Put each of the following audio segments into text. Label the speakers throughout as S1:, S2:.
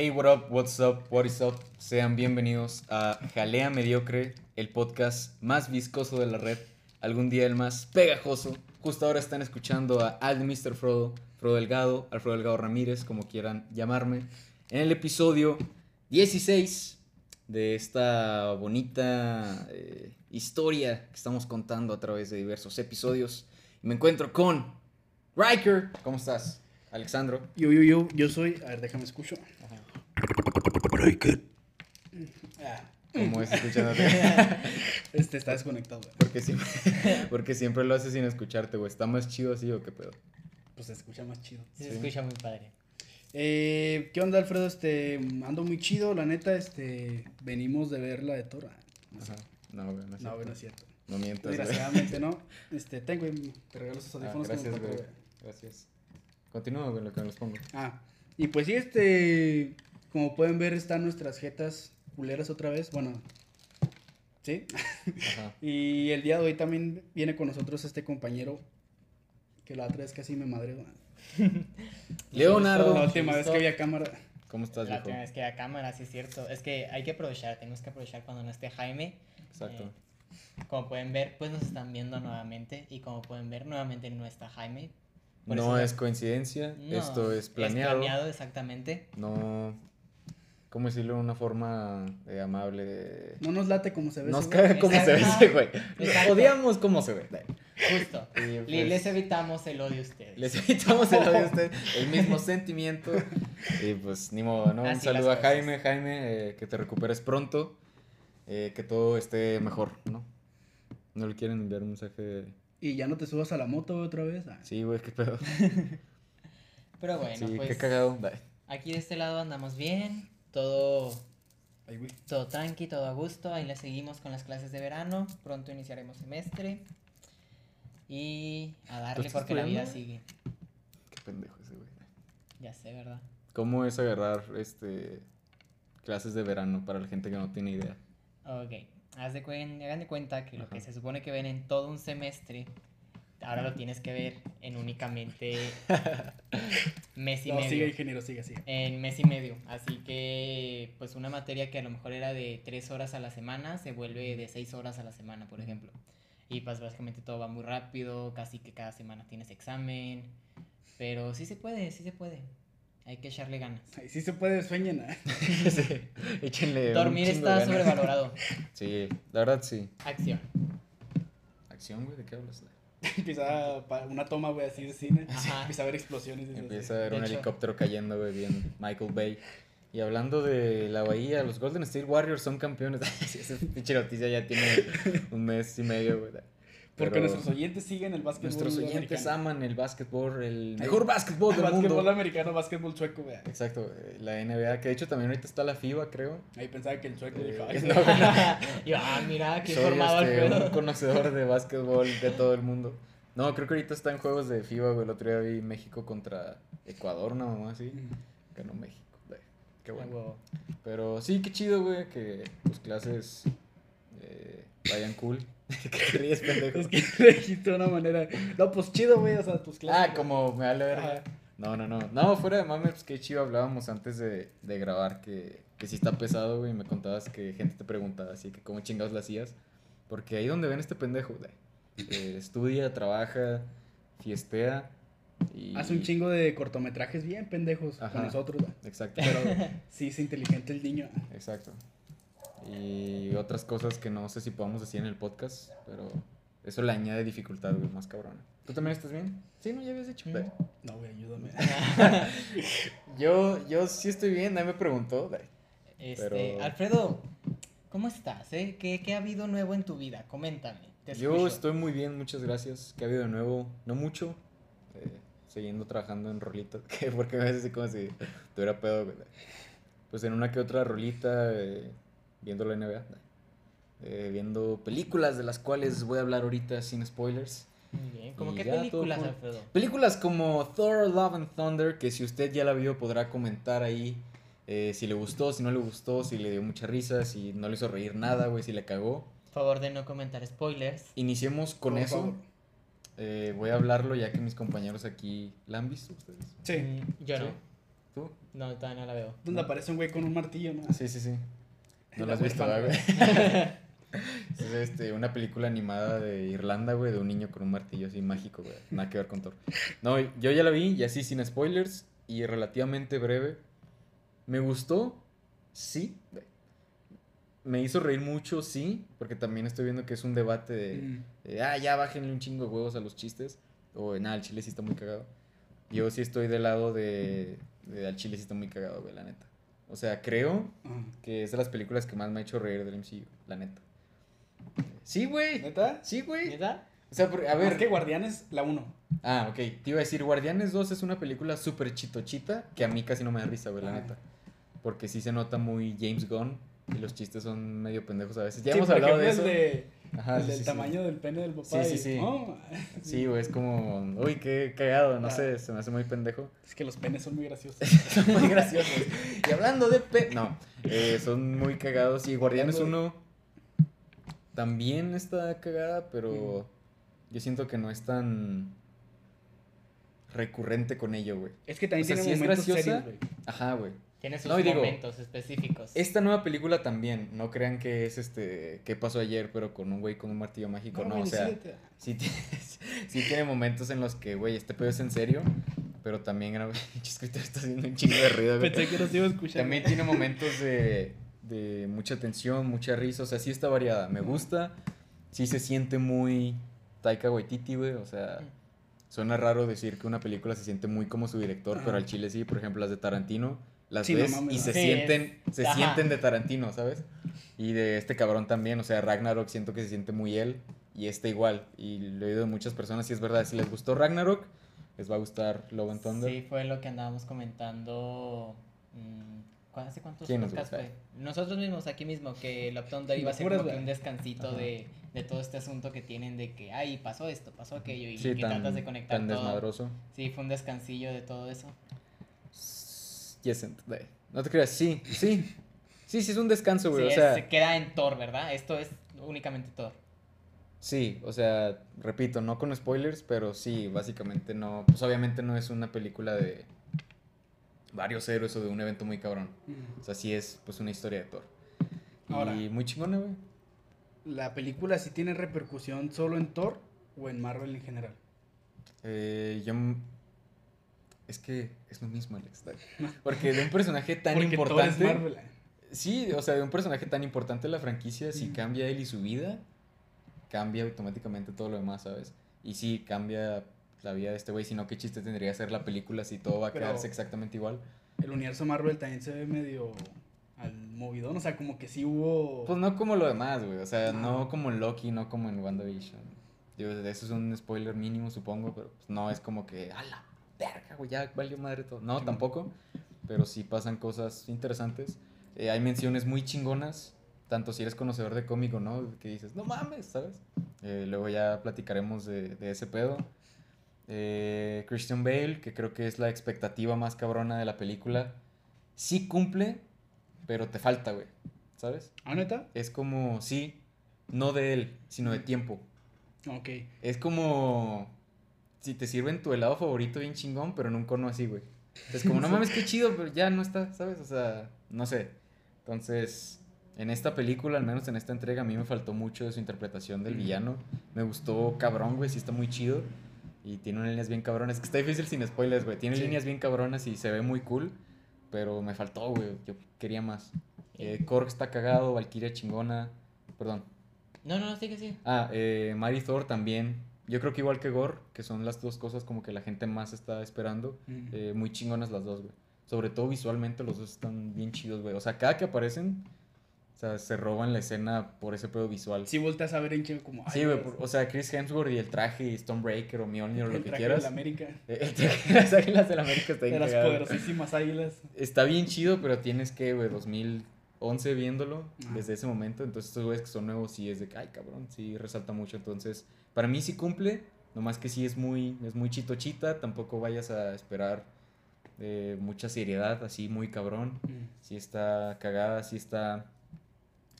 S1: Hey, what up, what's up, what is up? Sean bienvenidos a Jalea Mediocre, el podcast más viscoso de la red, algún día el más pegajoso. Justo ahora están escuchando a Al Mr. Frodo, Frodo Delgado, Alfredo Delgado Ramírez, como quieran llamarme, en el episodio 16 de esta bonita eh, historia que estamos contando a través de diversos episodios. Me encuentro con Riker. ¿Cómo estás? Alexandro.
S2: Yo, yo, yo, yo soy. A ver, déjame escucho. Ah,
S1: ¿Cómo es escuchándote?
S2: este está desconectado. güey.
S1: Porque siempre, porque siempre lo haces sin escucharte, güey. ¿Está más chido así o qué pedo?
S2: Pues se escucha más chido.
S3: Se
S1: Sí.
S3: escucha muy padre.
S2: Eh, ¿Qué onda, Alfredo? Este, ando muy chido, la neta, este, venimos de ver la de Tora. No.
S1: Ajá. No, güey, no es
S2: no,
S1: cierto.
S2: güey, no es cierto.
S1: No mientas.
S2: Desgraciadamente, ¿no? Este, tengo, güey, te regalo esos
S1: Ah,
S2: audífonos
S1: gracias, güey. Gracias. Continúa, güey, lo que me los pongo.
S2: Ah, y pues sí, este, como pueden ver, están nuestras jetas culeras otra vez. Bueno, ¿sí?
S1: Ajá.
S2: Y el día de hoy también viene con nosotros este compañero que la otra vez casi me madre.
S1: Leonardo.
S2: La última vez que había cámara.
S1: ¿Cómo estás,
S3: La última vez que a cámara, sí es cierto. Es que hay que aprovechar, tenemos que aprovechar cuando no esté Jaime.
S1: Exacto.
S3: Eh, como pueden ver, pues nos están viendo nuevamente. Y como pueden ver, nuevamente no está Jaime. Por
S1: no
S3: eso-
S1: es coincidencia,
S3: No,
S1: esto es planeado.
S3: Es planeado, exactamente.
S1: No. ¿Cómo decirlo de una forma eh, amable? de-
S2: No nos late como se ve.
S1: Nos
S2: ese güey.
S1: caga cómo se ve ese güey.
S3: Exacto.
S1: Odiamos cómo se ve.
S3: Justo.
S1: Y, pues,
S3: Les evitamos el odio a ustedes.
S1: Les evitamos el odio a usted, el mismo sentimiento. Y pues ni modo, ¿no? Un
S3: Así
S1: saludo a. Jaime, Jaime, eh, que te recuperes pronto, eh, que todo esté mejor, ¿no? ¿No le quieren enviar un mensaje?
S2: Y ya no te subas a la moto otra vez. Ah.
S1: Sí, güey, qué pedo.
S3: Pero bueno,
S1: sí,
S3: pues
S1: qué cagado. Bye.
S3: aquí de este lado andamos bien. Todo. Todo tranqui, todo a gusto. Ahí le seguimos con las clases de verano. Pronto iniciaremos semestre. Y a darle porque la vida sigue.
S1: Qué pendejo ese güey.
S3: Ya sé, ¿verdad?
S1: ¿Cómo es agarrar este clases de verano para la gente que no tiene idea?
S3: Ok. Haz de hagan de cuenta que lo
S1: Ajá.
S3: que se supone que ven en todo un semestre, ahora lo tienes que ver en únicamente mes y
S2: No,
S3: medio.
S2: sigue, ingeniero, sigue, sigue.
S3: En mes y medio. Así que, pues una materia que a lo mejor era de tres horas a la semana, se vuelve de seis horas a la semana, por ejemplo. Y pues básicamente todo va muy rápido, casi que cada semana tienes examen. Pero sí se puede, sí se puede. Hay que echarle ganas.
S2: Ay, sí se puede, sueñen.
S1: sí, échenle un
S3: Dormir está sobrevalorado.
S1: Sí, la verdad sí.
S3: Acción.
S1: ¿Acción, güey? ¿De qué hablas?
S2: Empieza una toma, güey, así de cine.
S3: Ajá.
S2: Empieza a ver explosiones. y así.
S1: Empieza a ver
S3: De
S1: un
S3: hecho-
S1: helicóptero cayendo, güey, bien Michael Bay. Y hablando de la bahía, los Golden State Warriors son campeones. Esa pinche noticia ya tiene un mes y medio, güey.
S2: Porque
S1: Pero
S2: nuestros oyentes siguen el básquetbol
S1: nuestros oyentes
S2: americano.
S1: aman el básquetbol, el mejor básquetbol del
S2: Básquetbol
S1: mundo.
S2: americano, básquetbol sueco, güey.
S1: Exacto, eh, la NBA, que de hecho también ahorita está la FIBA, creo.
S2: Ahí pensaba que el sueco
S1: Eh,
S2: dijo, ay,
S1: no,
S2: güey.
S3: Y, ah, mira, qué
S1: Soy
S3: informado
S1: este,
S3: Alfredo.
S1: un conocedor de básquetbol de todo el mundo. No, creo que ahorita está en juegos de FIBA, güey. El otro día vi México contra Ecuador, mamá así. Ganó México, güey. Qué bueno. Pero sí, qué chido, güey, que tus clases eh, vayan cool. que te ríes, pendejo.
S2: Es que le dijiste de una manera. No, pues chido, güey, o sea, tus clases.
S1: Ah, como me vale verga. No, no, no. No, fuera de mames, pues qué chido hablábamos antes de, de grabar que, que sí está pesado, güey. y Me contabas que gente te preguntaba así que cómo chingados la hacías. Porque ahí donde ven este pendejo, güey. eh, estudia, trabaja, fiestea. Y...
S2: Hace un chingo de cortometrajes bien pendejos
S1: Ajá.
S2: con nosotros, güey.
S1: Exacto.
S2: Pero sí es inteligente el niño.
S1: Exacto. Y otras cosas que no sé si podamos decir en el podcast, pero eso le añade dificultad, güey, más cabrona. ¿Tú también estás bien? Sí, no, ya habías dicho. Güey.
S2: No, güey, ayúdame.
S1: Yo, yo sí estoy bien, nadie me preguntó. güey.
S3: Este,
S1: Pero-
S3: Alfredo, ¿cómo estás? Eh? ¿Qué, ¿Qué ha habido nuevo en tu vida? Coméntame. Te
S1: Yo estoy muy bien, muchas gracias. ¿Qué ha habido de nuevo? No mucho. eh, siguiendo trabajando en rolitas. que Porque a veces así como si tuviera pedo. güey. Pues en una que otra rolita, eh, viendo la NBA. eh, viendo películas de las cuales voy a hablar ahorita sin spoilers.
S3: Muy bien. ¿Cómo qué
S1: todo
S3: películas. Alfredo?
S1: Películas como Thor, Love and Thunder, que si usted ya la vio podrá comentar ahí eh, si le gustó, si no le gustó, si le dio mucha risa, si no le hizo reír nada, güey, si le cagó.
S3: Favor de no comentar spoilers.
S1: Iniciemos con
S2: Por
S1: eso.
S2: favor.
S1: Eh, voy a hablarlo ya que mis compañeros aquí la han visto ustedes.
S2: Sí.
S3: Mm, yo
S1: Sí.
S3: no.
S1: ¿Tú ¿Tú?
S3: No, todavía no la veo.
S2: Donde aparece un güey con un martillo, ¿no?
S1: Sí, sí, sí. No
S2: La
S1: has visto,
S2: huérfana,
S1: ¿verdad, güey? Es este, una película animada de Irlanda, güey, de un niño con un martillo así mágico, güey. Nada que ver con Thor. No, yo ya la vi y así sin spoilers y relativamente breve. ¿Me gustó? Sí. Me hizo reír mucho, sí, porque también estoy viendo que es un debate de,
S2: Mm.
S1: de, ah, ya bájenle un chingo de huevos a los chistes. O, nada, el chile sí está muy cagado. Yo sí estoy del lado de, de al chile sí está muy cagado, güey, la neta. O sea, creo
S2: Ajá.
S1: que es de las películas que más me ha hecho reír del MCU, la neta. Sí, güey.
S2: ¿Neta?
S1: Sí, güey.
S3: ¿Neta?
S1: O sea, por- a ver.
S2: ver, que Guardianes, la 1.
S1: Ah, ok. Te iba a decir, Guardianes 2 es una película súper chitochita que a mí casi no me da risa, güey, la
S2: Ah.
S1: neta. Porque sí se nota muy James Gunn y los chistes son medio pendejos a veces. Ya hemos hablado de eso.
S2: De,
S1: Ajá,
S2: el
S1: sí,
S2: del
S1: sí, sí.
S2: tamaño del pene del papá.
S1: Sí, sí,
S2: y-
S1: sí.
S2: oh,
S1: Sí, güey, es como, uy, qué cagado, no
S2: Ah.
S1: sé, se me hace muy pendejo.
S2: Es que los penes son muy graciosos.
S1: son muy graciosos. Y hablando de pe... No, eh, son muy cagados. Y Guardianes
S2: Hablando
S1: 1 también está cagada, pero yo siento que no es tan recurrente con ello, güey.
S2: Es que también
S1: O sea,
S2: tiene momentos
S1: graciosa.
S2: serios, güey.
S1: Ajá, güey.
S3: Tiene sus
S1: No, y digo,
S3: momentos específicos.
S1: Esta nueva película también, no crean que es este, ¿qué pasó ayer? Pero con un güey con un martillo mágico, no,
S2: güey,
S1: o sea, sí tiene, sí tiene momentos en los que, güey, este pedo es en serio, pero también, era, escritor está haciendo un chingo de ruido, güey.
S2: Pensé que nos iba a escuchar.
S1: También tiene momentos de, de mucha tensión, mucha risa, o sea, sí está variada, me gusta, sí se siente muy Taika Waititi, güey, o sea, suena raro decir que una película se siente muy como su director, pero al chile sí, por ejemplo, las de Tarantino, las
S2: Sí, no
S1: ves y
S2: ¿no?
S1: se
S3: Sí,
S1: sienten,
S3: es-
S1: se
S3: ajá.
S1: sienten de Tarantino, ¿sabes? Y de este cabrón también, o sea, Ragnarok siento que se siente muy él y este igual, y lo he oído de muchas personas y es verdad, si les gustó Ragnarok, les va a gustar Love and Thunder.
S3: Sí, fue lo que andábamos comentando. mm, ¿cu- ¿Hace cuántos
S1: ¿Quién nos
S3: podcasts fue? Nosotros mismos aquí mismo, que Love Thunder iba a ser como que un descansito de, de todo este asunto que tienen de que, ay, pasó esto, pasó aquello, y
S1: Sí,
S3: que
S1: tan,
S3: tratas de conectar
S1: tan
S3: todo.
S1: desmadroso.
S3: Sí, fue un descansillo de todo eso.
S1: No te creas, sí, sí. Sí, sí, es un descanso, güey.
S3: Sí,
S1: o
S3: es-
S1: sea,
S3: se queda en Thor, ¿verdad? Esto es únicamente Thor.
S1: sí, o sea, repito, no con spoilers, pero sí, básicamente no. Pues obviamente no es una película de varios héroes o de un evento muy cabrón. O sea, sí es pues una historia de Thor.
S2: Ahora.
S1: Y muy chingona, güey.
S2: ¿La película sí tiene repercusión solo en Thor o en Marvel en general?
S1: Eh, yo. Es que es lo mismo, Alex. Porque de un personaje tan
S2: Porque Thor es
S1: importante.
S2: Marvel.
S1: Sí, o sea, de un personaje tan importante en la franquicia, si
S2: Mm.
S1: cambia él y su vida, cambia automáticamente todo lo demás, ¿sabes? Y sí, cambia la vida de este güey, sino qué chiste tendría ser la película si todo va a
S2: Pero-
S1: quedarse exactamente igual.
S2: El universo Marvel también se ve medio al movidón, o sea, como que sí hubo...
S1: Pues no como lo demás, güey, o sea,
S2: No.
S1: no como en Loki, no como en WandaVision. Digo, eso es un spoiler mínimo, supongo, pero pues no es como que, a la verga, güey, ya valió madre todo. No, tampoco, pero sí pasan cosas interesantes. Eh, hay menciones muy chingonas, tanto si eres conocedor de cómic o no, que dices, no mames, ¿sabes? Eh, luego ya platicaremos de, de ese pedo. Eh, Christian Bale, que creo que es la expectativa más cabrona de la película, sí cumple, pero te falta, güey, ¿sabes?
S2: ¿Ah, neta?
S1: Es como, sí, no de él, sino de tiempo.
S2: Ok.
S1: Es como si te sirven tu helado favorito bien chingón, pero en un cono así, güey. Es como, no mames, qué chido, pero ya no está, ¿sabes? O sea, no sé. Entonces, en esta película, al menos en esta entrega, a mí me faltó mucho de su interpretación del villano. Me gustó cabrón, güey, sí está muy chido. Y tiene unas líneas bien cabronas. Que está difícil sin spoilers, güey. Tiene
S2: Sí.
S1: líneas bien cabronas y se ve muy cool. Pero me faltó, güey. Yo quería más. Eh, Korg está cagado, Valkyria chingona. Perdón.
S3: No, no, no, sigue, sigue.
S1: Ah, eh, Mary Thor también. Yo creo que igual que Gore, que son las dos cosas como que la gente más está esperando. Eh, muy chingonas las dos, güey. Sobre todo visualmente los dos están bien chidos, güey. O sea, cada que aparecen, o sea, se roban la escena por ese pedo visual.
S2: Sí volteas a ver en chingo como...
S1: Sí, güey. O sea, Chris Hemsworth y el traje y Stonebreaker o Mjolnir o lo
S2: el
S1: que
S2: traje
S1: quieras.
S2: de la América.
S1: El traje de las águilas de la América está
S2: De
S1: bien
S2: las
S1: cagado.
S2: poderosísimas águilas.
S1: Está bien chido, pero tienes que, güey, 2011 viéndolo desde ese momento. Entonces, estos güeyes que son nuevos, sí es de que, ay, cabrón, sí resalta mucho. Entonces, para mí sí cumple, nomás que sí es muy, es muy chitochita. Tampoco vayas a esperar eh, mucha seriedad, así muy cabrón.
S2: Mm.
S1: Sí está cagada, sí está.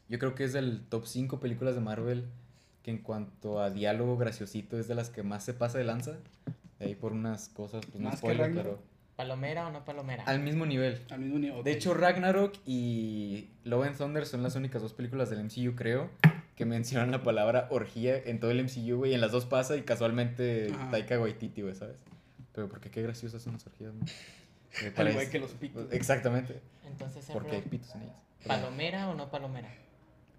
S1: Yo creo que es del top 5 películas de Marvel que en cuanto a diálogo graciosito es de las que más se pasa de lanza. De ahí por unas cosas, pues no
S2: ¿Más que
S1: spoiler,
S2: Ragnarok?
S1: pero.
S3: ¿Palomera o no palomera?
S1: Al mismo nivel.
S2: Al mismo nivel.
S1: De hecho, Ragnarok y Love and Thunder son las únicas dos películas del MCU, creo, que mencionan la palabra orgía en todo el MCU, güey. Y en las dos pasa y casualmente
S2: Ajá.
S1: Taika Waititi, güey, ¿sabes? Pero porque qué graciosas son las orgías. Eh,
S2: Al igual que los picos.
S1: Exactamente.
S3: Entonces,
S1: Porque hay pitos en ellas.
S3: ¿palomera o no palomera?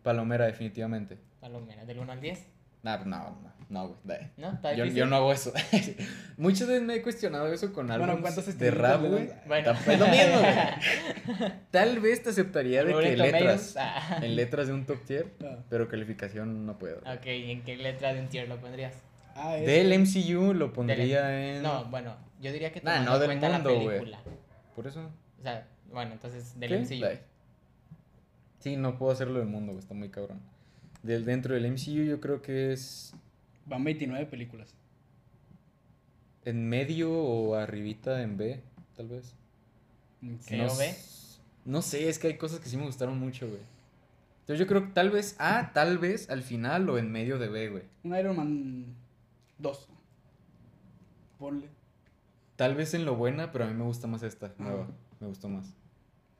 S1: Palomera, definitivamente.
S3: Palomera, del 1 al 10.
S1: Nah, pues, no, no, no, güey. da-
S3: ¿No? ¿Está
S1: Yo, yo no hago eso. Muchas veces me he cuestionado eso con
S2: Bueno,
S1: álbumes
S2: ¿cuántas
S1: de rap, güey.
S3: Bueno.
S1: Es lo mismo, güey. Tal vez te aceptaría de que letras,
S3: ah.
S1: en letras de un top tier,
S2: Ah.
S1: pero calificación no puedo.
S3: Ok, ¿y en qué letra de un tier lo pondrías?
S2: Ah, es-
S1: Del MCU lo pondría en...
S3: No, bueno, yo diría que
S1: Nah, no
S3: en
S1: del
S3: cuenta
S1: mundo,
S3: la película.
S1: Por eso.
S3: O sea, bueno, entonces del
S1: ¿Qué?
S3: MCU.
S1: Sí, no puedo hacerlo del mundo, güey, está muy cabrón. Del dentro del MCU yo creo que es
S2: Van 29 películas.
S1: en medio o arribita en B, tal vez.
S3: ¿C
S1: no,
S3: B?
S1: no sé, es que hay cosas que sí me gustaron mucho, güey. Entonces yo creo que tal vez A, tal vez al final o en medio de B, güey.
S2: Un Iron Man 2. Ponle.
S1: Tal vez en lo buena, pero a mí me gusta más esta, nueva. Me gustó más.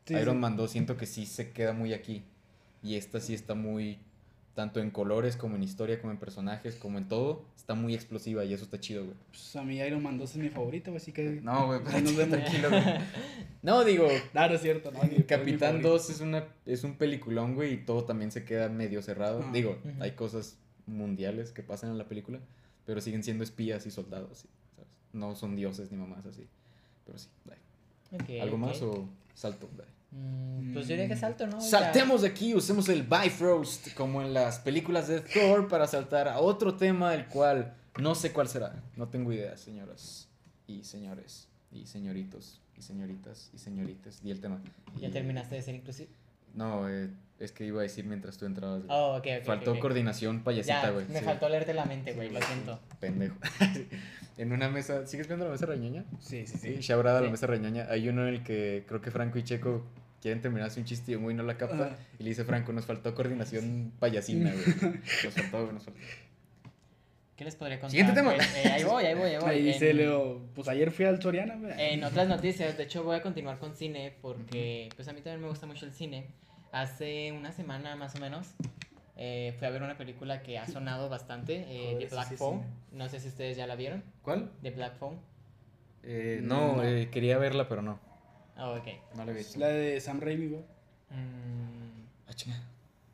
S2: Sí,
S1: Iron
S2: sí.
S1: Man 2 siento que sí se queda muy aquí. Y esta sí está muy, tanto en colores como en historia, como en personajes, como en todo, está muy explosiva y eso está chido, güey.
S2: Pues a mí Iron Man 2 es mi favorito, güey, así que...
S1: No, güey,
S2: Ahí nos vemos.
S1: tranquilo, güey. No, digo,
S2: Claro, es cierto, ¿no? Es
S1: Capitán
S2: favorito.
S1: 2 es, una, es un peliculón, güey, y todo también se queda medio cerrado.
S2: Ah.
S1: Digo, hay cosas mundiales que pasan en la película, pero siguen siendo espías y soldados, sí, ¿sabes? No son dioses ni mamás así. Pero sí, dale.
S3: Ok,
S1: ¿Algo más o salto? Dale.
S3: Mm, pues yo diría que salto, ¿no? O sea,
S1: Saltemos de aquí, usemos el Bifrost como en las películas de Thor para saltar a otro tema, el cual no sé cuál será. No tengo idea, señoras y señores y señoritos y señoritas y señoritas. Di el tema.
S3: ¿Ya
S1: Y-
S3: terminaste de ser inclusive?
S1: No, eh, es que iba a decir mientras tú entrabas.
S3: Oh, ok, ok.
S1: Faltó coordinación payasita,
S3: Ya,
S1: güey.
S3: me
S1: sí.
S3: faltó leerte la mente, güey, lo siento.
S1: Pendejo. en una mesa, ¿sigues viendo la mesa reñoña?
S2: Sí, sí,
S1: Sí,
S2: sí.
S1: Shabrada, la
S3: Sí.
S1: mesa reñoña. Hay uno en el que creo que Franco y Checo quieren terminarse un chiste y un güey no la capta.
S2: Ajá.
S1: Y le dice Franco, nos faltó coordinación payasina, güey. Nos faltó, güey, nos faltó.
S3: ¿Qué les podría contar?
S1: Siguiente tema.
S3: Pues, eh, ahí voy, ahí voy, ahí voy.
S2: Ahí dice
S3: En-
S2: Leo, pues ayer fui al Soriana, güey.
S3: En otras noticias, de hecho voy a continuar con cine porque pues a mí también me gusta mucho el cine. Hace una semana más o menos eh, fui a ver una película que ha sonado bastante, eh,
S2: Joder,
S3: The Black
S2: sí
S3: Phone.
S2: cine.
S3: No sé si ustedes ya la vieron,
S1: ¿Cuál?
S3: The Black Phone.
S1: Eh, no,
S2: No.
S1: eh, quería verla, pero no.
S3: Oh, ok.
S1: No la he
S2: Es
S1: visto.
S2: la de Sam Raimi, güey.
S3: Mm,
S1: Ah, chinga.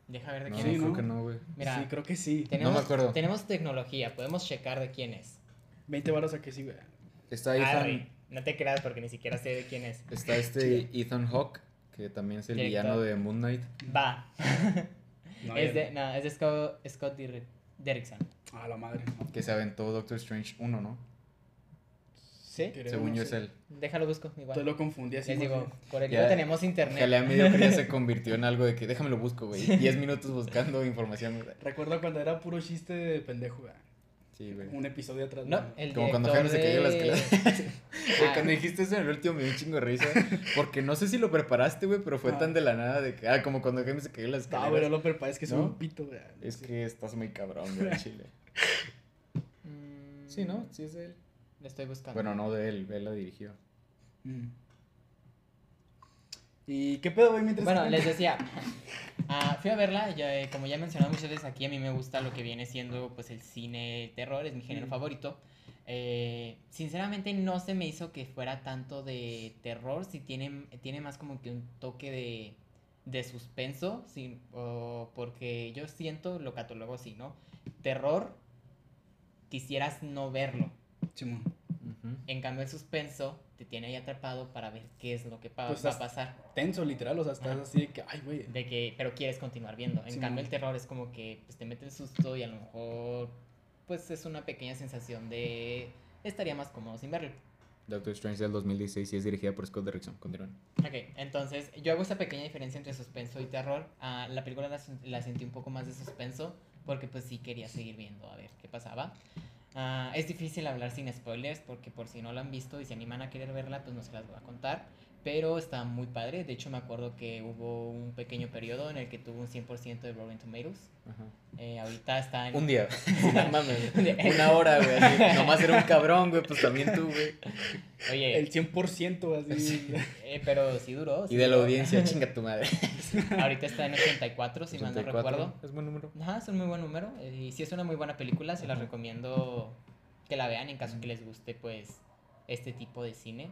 S3: deja ver de
S1: No,
S3: quién
S2: Sí,
S3: es.
S1: creo
S2: ¿no?
S1: que no, güey.
S3: Mira,
S2: Sí, creo que sí.
S3: tenemos,
S1: No me acuerdo.
S3: tenemos tecnología, podemos checar de quién es.
S2: 20 baros a que sí, güey.
S1: Está Ethan,
S3: Arre, no te creas porque ni siquiera sé de quién es.
S1: está este Ethan Hawke, que también es el
S3: Director.
S1: villano de Moon Knight.
S3: Va.
S2: No,
S3: es
S2: ya-
S3: de, no, es de Scott, Scott Derrick- Derrickson.
S2: A la madre. no.
S1: Que se aventó Doctor Strange 1, ¿no?
S3: ¿Sí?
S1: Según
S2: no
S1: yo es él.
S3: Déjalo busco, igual.
S2: Entonces lo confundí así.
S3: Les digo, por el
S1: Ya-
S3: tenemos internet.
S1: Jalea mediocre ya se convirtió en algo de que déjame lo busco, güey. 10 minutos buscando información.
S2: Recuerdo cuando era puro chiste de pendejo, güey.
S1: Sí, güey.
S2: Un episodio atrás.
S3: No, el
S1: Como cuando Jaime se cayó en la escalera.
S3: Ah.
S1: Cuando dijiste eso en el último me dio un chingo de risa. Porque no sé si lo preparaste, güey, pero fue
S2: Ah.
S1: tan de la nada de que. Ah, como cuando Jaime se cayó en la
S2: No,
S1: escalera.
S2: pero lo prepara, es que soy
S1: ¿No?
S2: un pito, güey.
S1: Es que estás muy cabrón, güey, chile.
S3: Mm,
S1: Sí, ¿no? Sí es de él.
S3: Estoy buscando.
S1: Bueno, no de él, él la dirigió.
S2: Mm. ¿Y qué pedo, güey, mientras
S3: Bueno, les decía, ah, fui a verla, ya, eh, como ya he mencionado muchas veces aquí, a mí me gusta lo que viene siendo pues el cine terror, es mi género
S2: Mm.
S3: favorito. Eh, sinceramente no se me hizo que fuera tanto de terror, si tiene, tiene más como que un toque de, de suspenso, sí, o porque yo siento, lo catalogo así, ¿no? Terror, quisieras no verlo.
S2: Simón.
S3: En cambio el suspenso te tiene ahí atrapado para ver qué es lo que pa-
S2: Pues
S3: va a pasar.
S2: Tenso, literal, o sea, estás
S3: Ajá.
S2: así de que, ay, güey.
S3: De que, pero quieres continuar viendo. En
S2: Sí,
S3: cambio, el terror es como que pues, te mete el susto y a lo mejor, pues es una pequeña sensación de estaría más cómodo sin verlo.
S1: Doctor Strange del 2016 y es dirigida por Scott Derrickson. Continúan.
S3: Ok, entonces yo hago esa pequeña diferencia entre suspenso y terror. Ah, la película la, la sentí un poco más de suspenso porque pues sí quería seguir viendo a ver qué pasaba. Ah, es difícil hablar sin spoilers porque por si no la han visto y se animan a querer verla, pues no se las voy a contar. Pero está muy padre. De hecho, me acuerdo que hubo un pequeño periodo en el que tuvo un 100% de Rotten Tomatoes.
S1: Ajá.
S3: Eh, ahorita está en...
S1: Un día. No mames. Una hora, güey. Nomás era un cabrón, güey. Pues también tú, güey.
S3: Oye,
S2: El 100% así.
S3: eh, pero sí duró.
S1: Y
S3: sí
S1: de la
S3: duró.
S1: audiencia, chinga tu madre.
S3: Ahorita está en 84, si mal no
S1: 84,
S3: recuerdo.
S1: Es buen número.
S3: Ajá, es un muy buen número. eh, Y sí es una muy buena película, se
S1: Ajá.
S3: recomiendo que la vean en caso que les guste, pues, este tipo de cine.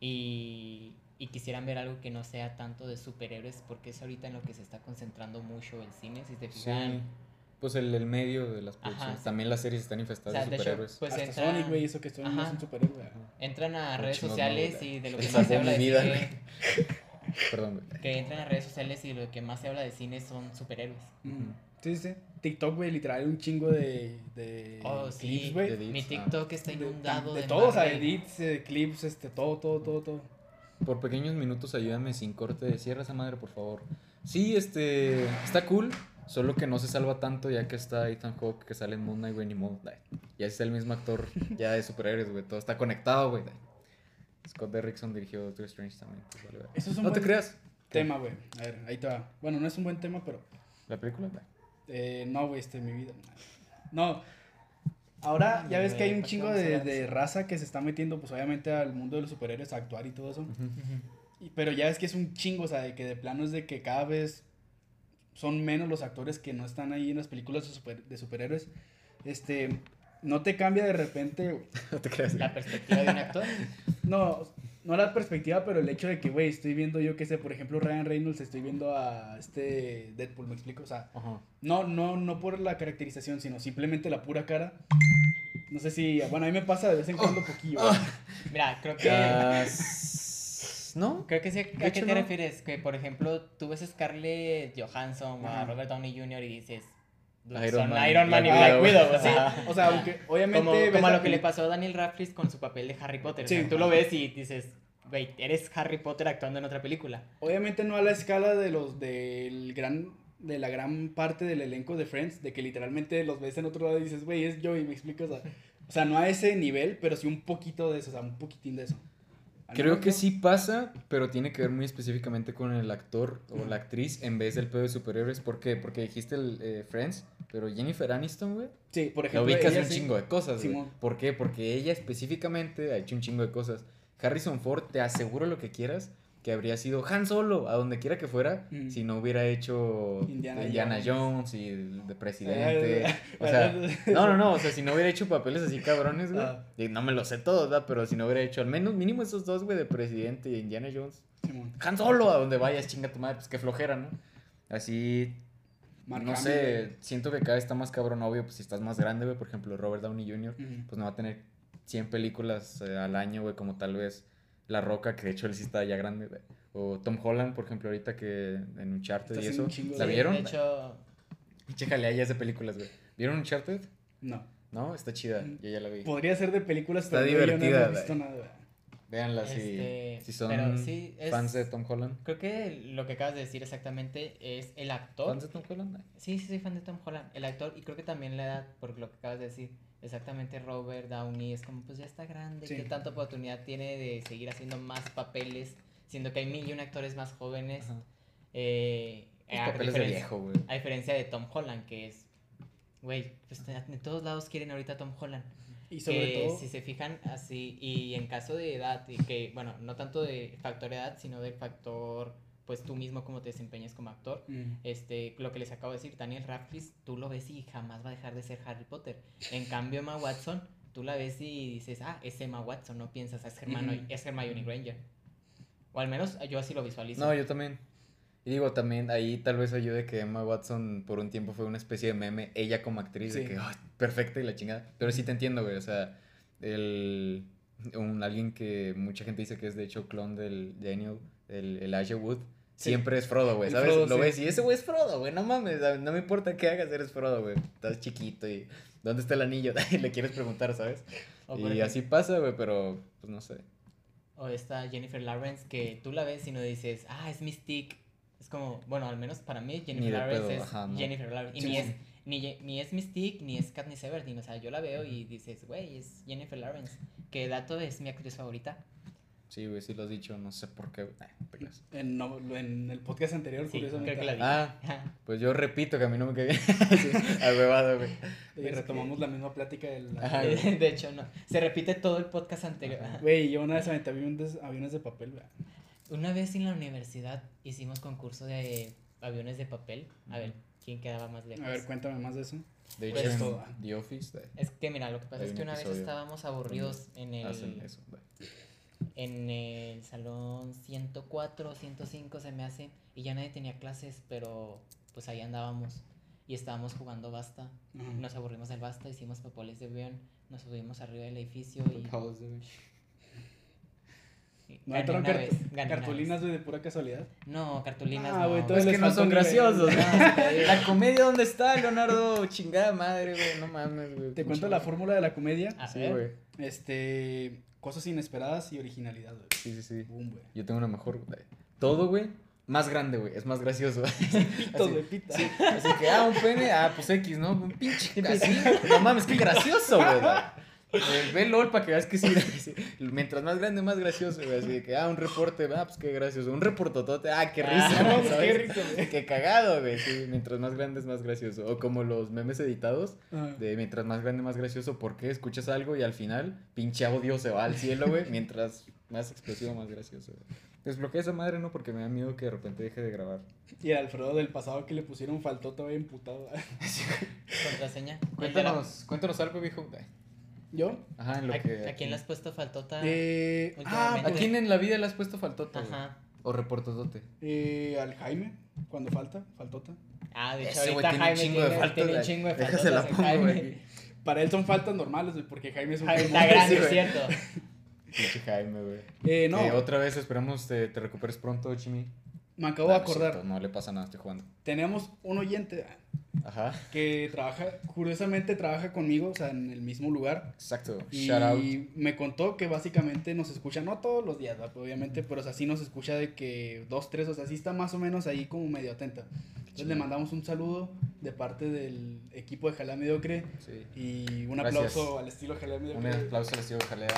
S3: Y, y quisieran ver algo que no sea tanto de superhéroes, porque es ahorita en lo que se está concentrando mucho el cine, si te
S1: Sí.
S3: fijan.
S1: Pues el, el medio de las producciones.
S3: sí.
S1: También las series están
S3: O
S1: infestadas
S3: sea,
S1: de
S3: hecho,
S1: superhéroes.
S3: pues
S2: Hasta
S3: entra-
S2: Sonic, güey, hizo que Sonic no es
S3: Ajá.
S2: un superhéroe.
S3: entran a redes sociales
S1: no,
S3: y de lo que más se habla de
S1: vida, Perdón, güey.
S3: que entran a redes sociales y lo que más se habla de cine son superhéroes.
S2: Mm. Sí, sí. TikTok, güey, literal, un chingo de, de
S3: Oh, sí.
S2: clips, güey.
S1: De edits,
S3: Mi
S1: ah.
S3: TikTok está
S2: De,
S3: inundado
S2: de,
S3: de,
S2: todo, o sea, edits, eh, clips, este, todo, todo, todo, todo.
S1: Por pequeños minutos ayúdame sin corte. Cierra esa madre, por favor. Sí, este. Está cool. Solo que no se salva tanto ya que está Ethan Hawke que sale en Moon Knight, güey, ni modo. Ya es el mismo actor ya de superhéroes, güey. Todo está conectado, güey. Scott Derrickson dirigió Doctor Strange también. pues, vale, vale.
S2: Eso es un
S1: no te creas.
S2: tema, güey. A ver, ahí te va. Bueno, no es un buen tema, pero...
S1: ¿La película?
S2: Eh, no, güey, este, mi vida. No. Ahora, ya ves que hay un
S3: ¿Por qué
S2: chingo de,
S3: de
S2: raza que se está metiendo, pues obviamente al mundo de los superhéroes a actuar y todo eso. Y- pero ya ves que es un chingo, o sea, de que de plano es de que cada vez son menos los actores que no están ahí en las películas de, super- de superhéroes. Este, no te cambia de repente,
S1: No te creas.
S3: La perspectiva de un actor.
S2: no, no la perspectiva, pero el hecho de que, güey, estoy viendo yo que sé, por ejemplo, Ryan Reynolds, estoy viendo a este Deadpool, me explico, o sea,
S1: Ajá.
S2: no, no, no por la caracterización, sino simplemente la pura cara. No sé si, bueno, a mí me pasa de vez en cuando poquillo. güey.
S3: Mira, creo que...
S1: ¿No?
S3: Creo que sí. ¿A qué
S1: hecho,
S3: te
S1: no.
S3: refieres? Que, por ejemplo, tú ves a Scarlett Johansson o a. Robert Downey Jr. y dices...
S1: Iron
S3: son
S1: Man,
S3: Iron Man y
S1: Black
S3: Black
S1: Widow.
S3: Widow. o sea,
S1: Ajá.
S2: O sea, aunque obviamente...
S3: como, como lo que le pasó a Daniel Radcliffe con su papel de Harry Potter. o
S2: Sí,
S3: sea, tú lo ves y dices, güey, eres Harry Potter actuando en otra película.
S2: Obviamente no a la escala de los del gran de la gran parte del elenco de Friends, de que literalmente los ves en otro lado y dices, güey, es Joey, me explico, o sea, o sea, no a ese nivel, pero sí un poquito de eso, o sea, un poquitín de eso.
S1: Creo que sí pasa, pero tiene que ver muy específicamente con el actor o la actriz en vez del pedo de superhéroes. ¿Por qué? Porque dijiste el eh, Friends, pero Jennifer Aniston, güey.
S2: Sí, por
S1: La
S2: ejemplo,
S1: ubicas
S2: ella
S1: un
S2: sí-
S1: chingo de cosas, güey. ¿Por qué? Porque ella específicamente ha hecho un chingo de cosas. Harrison Ford, te aseguro lo que quieras, que habría sido Han Solo, a donde quiera que fuera,
S2: Mm.
S1: si no hubiera hecho
S2: Indiana
S1: Indiana,
S2: Jones.
S1: Jones y de presidente. o sea, no, no, no, o sea, si no hubiera hecho papeles así cabrones, güey.
S2: Ah.
S1: no me lo sé todos, ¿verdad? Pero si no hubiera hecho al menos mínimo esos dos, güey, de presidente y Indiana Jones.
S2: Simón.
S1: Han Solo, a donde vayas, chinga tu madre, pues qué flojera, ¿no? Así,
S2: Mark
S1: no sé, siento que cada vez está más cabrón, obvio, pues si estás más grande, güey, por ejemplo, Robert Downey Jr., pues no va a tener 100 películas eh, al año, güey, como tal vez La Roca, que de hecho él sí está ya grande, güey. O Tom Holland, por ejemplo, ahorita que en Uncharted y eso.
S2: un chingo
S1: ¿La
S2: de-
S1: vieron?
S3: De hecho,
S1: Chécale, ahí hace películas, güey. ¿Vieron Uncharted?
S2: No.
S1: No, está chida,
S2: Mm.
S1: yo ya la vi.
S2: Podría ser de películas,
S1: Está
S2: pero yo no
S1: divertida,
S2: he visto nada, güey.
S1: Véanla si,
S3: Este,
S1: si son
S3: pero sí, es-
S1: fans de Tom Holland.
S3: creo que lo que acabas de decir exactamente es el actor.
S1: ¿Fans de Tom Holland?
S3: Sí, sí, soy fan de Tom Holland. El actor, y creo que también la edad, por lo que acabas de decir. Exactamente, Robert Downey es como, pues ya está grande,
S2: Sí.
S3: ¿qué tanta oportunidad tiene de seguir haciendo más papeles? Siendo que hay mil y un actores más jóvenes. Eh, a,
S1: papeles de
S3: diferencia,
S1: viejo, güey.
S3: a diferencia de Tom Holland, que es, güey, pues de de todos lados quieren ahorita a Tom Holland.
S2: Y sobre
S3: que
S2: todo,
S3: si se fijan así, y en caso de edad, y que, bueno, no tanto de factor edad, sino del factor, pues tú mismo cómo te desempeñas como actor.
S2: Mm.
S3: Este, lo que les acabo de decir, Daniel Radcliffe, tú lo ves y jamás va a dejar de ser Harry Potter. En cambio, Emma Watson, tú la ves y dices, ah, es Emma Watson, no piensas, es Hermione,
S2: Ujú.
S3: es Hermione Granger. O al menos yo así lo visualizo.
S1: No, yo también. Y digo, también ahí tal vez ayude que Emma Watson por un tiempo fue una especie de meme, ella como actriz, de que, "Ay, perfecta y la chingada. Pero sí te entiendo, güey, o sea, el, un, alguien que mucha gente dice que es de hecho clon del Daniel, el, el Elijah Wood, siempre es Frodo, güey, ¿sabes?
S2: Frodo,
S1: Lo
S2: sí.
S1: ves y ese güey es Frodo, güey, no mames, no me importa qué hagas, eres Frodo, güey, estás chiquito y ¿dónde está el anillo? y le quieres preguntar, ¿sabes? Y así pasa, güey, pero pues no sé.
S3: O esta Jennifer Lawrence, que tú la ves y no dices, ah, es Mystique. Es como, bueno, al menos para mí Jennifer Lawrence
S1: pedo,
S3: es
S1: ajá, no.
S3: Jennifer Lawrence. Y
S2: Sí,
S3: ni,
S2: sí.
S3: es, ni, ni es Mystique, ni es Katniss Everdeen. O sea, yo la veo y dices, güey, es Jennifer Lawrence. Que dato es mi actriz favorita.
S1: Sí, güey, sí lo has dicho, no sé por qué. Ay, te.
S2: En, no, en el podcast anterior,
S3: Sí,
S2: curiosamente.
S3: que la.
S1: Ah, pues yo repito que a mí no me quedé sí, güey.
S2: Y retomamos la misma plática del...
S1: Ajá.
S3: De, de hecho, no. Se repite todo el podcast anterior.
S2: Güey, yo una vez aventé aviones, aviones de papel, güey.
S3: Una vez en la universidad hicimos concurso de aviones de papel. A ver, ¿quién quedaba más lejos?
S2: A ver, cuéntame más de eso.
S1: De
S3: Pues
S1: hecho, en
S2: todo.
S1: The Office
S3: Es que mira, lo que pasa es que una vez estábamos aburridos en el,
S1: hacen eso. güey.
S3: En el salón 104, 105 se me hace, y ya nadie tenía clases, pero pues ahí andábamos y estábamos jugando basta. Nos aburrimos del basta, hicimos papeles de avión, nos subimos arriba del edificio y...
S2: ¿No
S3: gané
S2: entraron
S3: una
S2: cart-
S3: vez, gané una
S2: cartulinas,
S3: vez.
S2: de pura casualidad?
S3: No, cartulinas
S2: Ah,
S3: no.
S2: güey, todo
S1: Pues
S2: les
S1: que no son graciosos. ¿no? La comedia, ¿dónde está, Leonardo? Chingada madre, güey. No mames, güey.
S2: Te cuento la fórmula de la comedia.
S3: A
S1: Sí,
S3: ver.
S1: güey.
S2: Este, cosas inesperadas y originalidad, güey.
S1: Sí, sí, sí.
S2: Boom, güey.
S1: Yo tengo una mejor, güey. Todo, güey. Más grande, güey. Es más gracioso.
S2: Pito, güey, pita.
S1: Así que, ah, un pene, ah, pues X, ¿no? Un pinche así. No mames, qué gracioso, güey. Eh, Ve LOL para que veas que sí. Mientras más grande, más gracioso, güey. Así de que, ah, un reporte, ah, pues qué gracioso. Un reportotote, ah, qué risa,
S3: Ah,
S1: güey,
S2: qué risa, güey.
S1: Qué cagado, güey. Sí, mientras más grande es más gracioso. O como los memes editados,
S2: Ajá.
S1: de mientras más grande, más gracioso, porque escuchas algo y al final, pinche audio se va al cielo, güey. Mientras más explosivo, más gracioso, güey. Desbloquea esa madre, ¿no? Porque me da miedo que de repente deje de grabar.
S2: Y el Alfredo del pasado que le pusieron faltó todavía imputado. güey.
S3: Contraseña.
S1: Cuéntanos, cuéntanos algo, viejo.
S2: ¿Yo?
S1: Ajá, en lo
S3: ¿A,
S1: que.
S3: a quién le has puesto faltota?
S2: Eh, ah.
S1: ¿A quién en la vida le has puesto faltota?
S3: Ajá.
S1: O reportotote.
S2: eh, al Jaime, cuando falta, faltota.
S3: Ah, de hecho,
S1: Ese
S3: ahorita
S1: tiene un
S3: Jaime
S1: chingo de
S3: tiene,
S1: faltas,
S3: tiene un chingo de
S1: Déjase la pongo,
S3: Jaime.
S1: güey.
S2: Para él son faltas normales, güey, porque Jaime es un
S3: Jaime está grande,
S1: Sí,
S3: es cierto.
S1: Pinche Jaime, güey.
S2: Eh, no,
S1: Eh, otra vez esperamos te, te recuperes pronto, Jimmy.
S2: me acabo de
S1: Ah, no
S2: acordar.
S1: cierto, No le pasa nada, estoy jugando.
S2: Tenemos un oyente
S1: Ajá.
S2: que trabaja, curiosamente trabaja conmigo, o sea, en el mismo lugar.
S1: Exacto.
S2: Y
S1: Shout out.
S2: me contó que básicamente nos escucha, no todos los días, obviamente, pero o sea, sí nos escucha de que dos, tres, o sea, sí está más o menos ahí como medio atenta. Entonces le mandamos un saludo de parte del equipo de Jalea Mediocre
S1: Sí.
S2: y un
S1: Gracias.
S2: aplauso al estilo Jalea
S1: Un
S2: Mediocre.
S1: aplauso al estilo Jalea.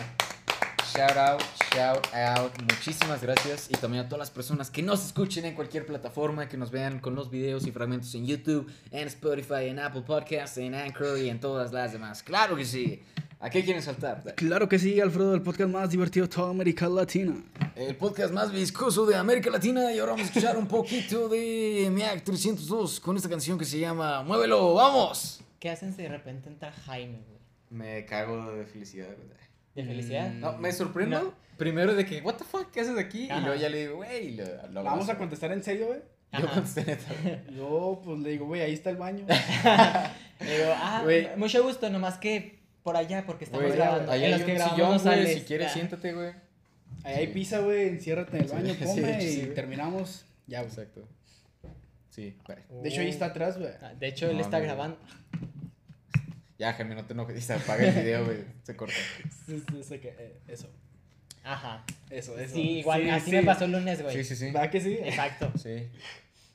S1: Shout out, shout out. Muchísimas gracias. Y también a todas las personas que nos escuchen en cualquier plataforma, que nos vean con los videos y fragmentos en YouTube, en Spotify, en Apple Podcasts, en Anchor y en todas las demás. Claro que sí. ¿A qué quieren saltar?
S2: Claro que sí, Alfredo, el podcast más divertido de toda América Latina.
S1: El podcast más viscoso de América Latina. Y ahora vamos a escuchar un poquito de MIAC 302 con esta canción que se llama Muévelo, vamos.
S3: ¿Qué hacen si de repente entra Jaime, güey?
S1: Me cago de felicidad, güey.
S3: ¿De felicidad?
S2: Mm.
S1: No, me sorprendo.
S3: No.
S1: Primero de que, what the fuck, ¿qué haces aquí?
S3: Ajá.
S1: Y luego ya le digo, güey, lo, lo
S2: Vamos a contestar en serio, güey.
S1: Yo contesté.
S2: Yo, pues le digo, güey, ahí está el baño.
S3: Le digo, ah,
S1: Güey.
S3: mucho gusto, nomás que por allá, porque estamos
S1: Güey,
S3: grabando.
S1: hay
S3: los que
S1: un
S3: grabamos
S1: sillón,
S3: no sales.
S1: si quieres
S3: Ah.
S1: siéntate, güey.
S2: Ahí hay pizza, güey, enciérrate en el
S1: Sí,
S2: baño,
S1: sí,
S2: come
S1: sí,
S2: y terminamos. Ya, güey.
S1: Exacto. Sí, güey.
S2: De hecho, ahí está atrás, güey.
S3: Ah, De hecho, él
S1: No,
S3: está grabando.
S1: Ya, Jaime, no te enojes. Se apaga el video, güey. Se corta.
S2: Sí, sí, sí, que, eh, eso,
S3: Ajá.
S2: eso, eso.
S3: Sí, igual,
S2: Sí,
S3: así
S2: sí.
S3: me pasó el lunes, güey.
S1: Sí, sí, sí.
S2: ¿Verdad que sí?
S3: Exacto.
S1: Sí.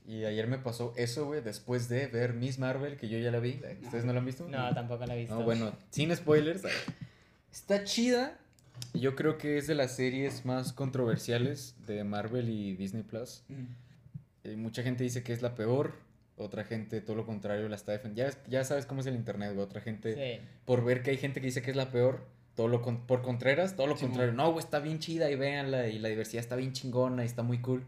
S1: Y ayer me pasó eso, güey, después de ver Miss Marvel, que yo ya la vi. ¿Ustedes no la han visto?
S3: No, tampoco la he visto.
S1: No, bueno, sin spoilers. Está chida. Y Yo creo que es de las series más controversiales de Marvel y Disney Plus.
S2: Mm.
S1: Eh, mucha gente dice que es la peor. Otra gente, todo lo contrario, la está defendiendo. Ya, ya sabes cómo es el internet, güey. Otra gente,
S3: Sí.
S1: por ver que hay gente que dice que es la peor, todo lo con- por Contreras, todo lo
S2: Sí,
S1: contrario. No, güey, está bien chida y véanla. Y la diversidad está bien chingona y está muy cool.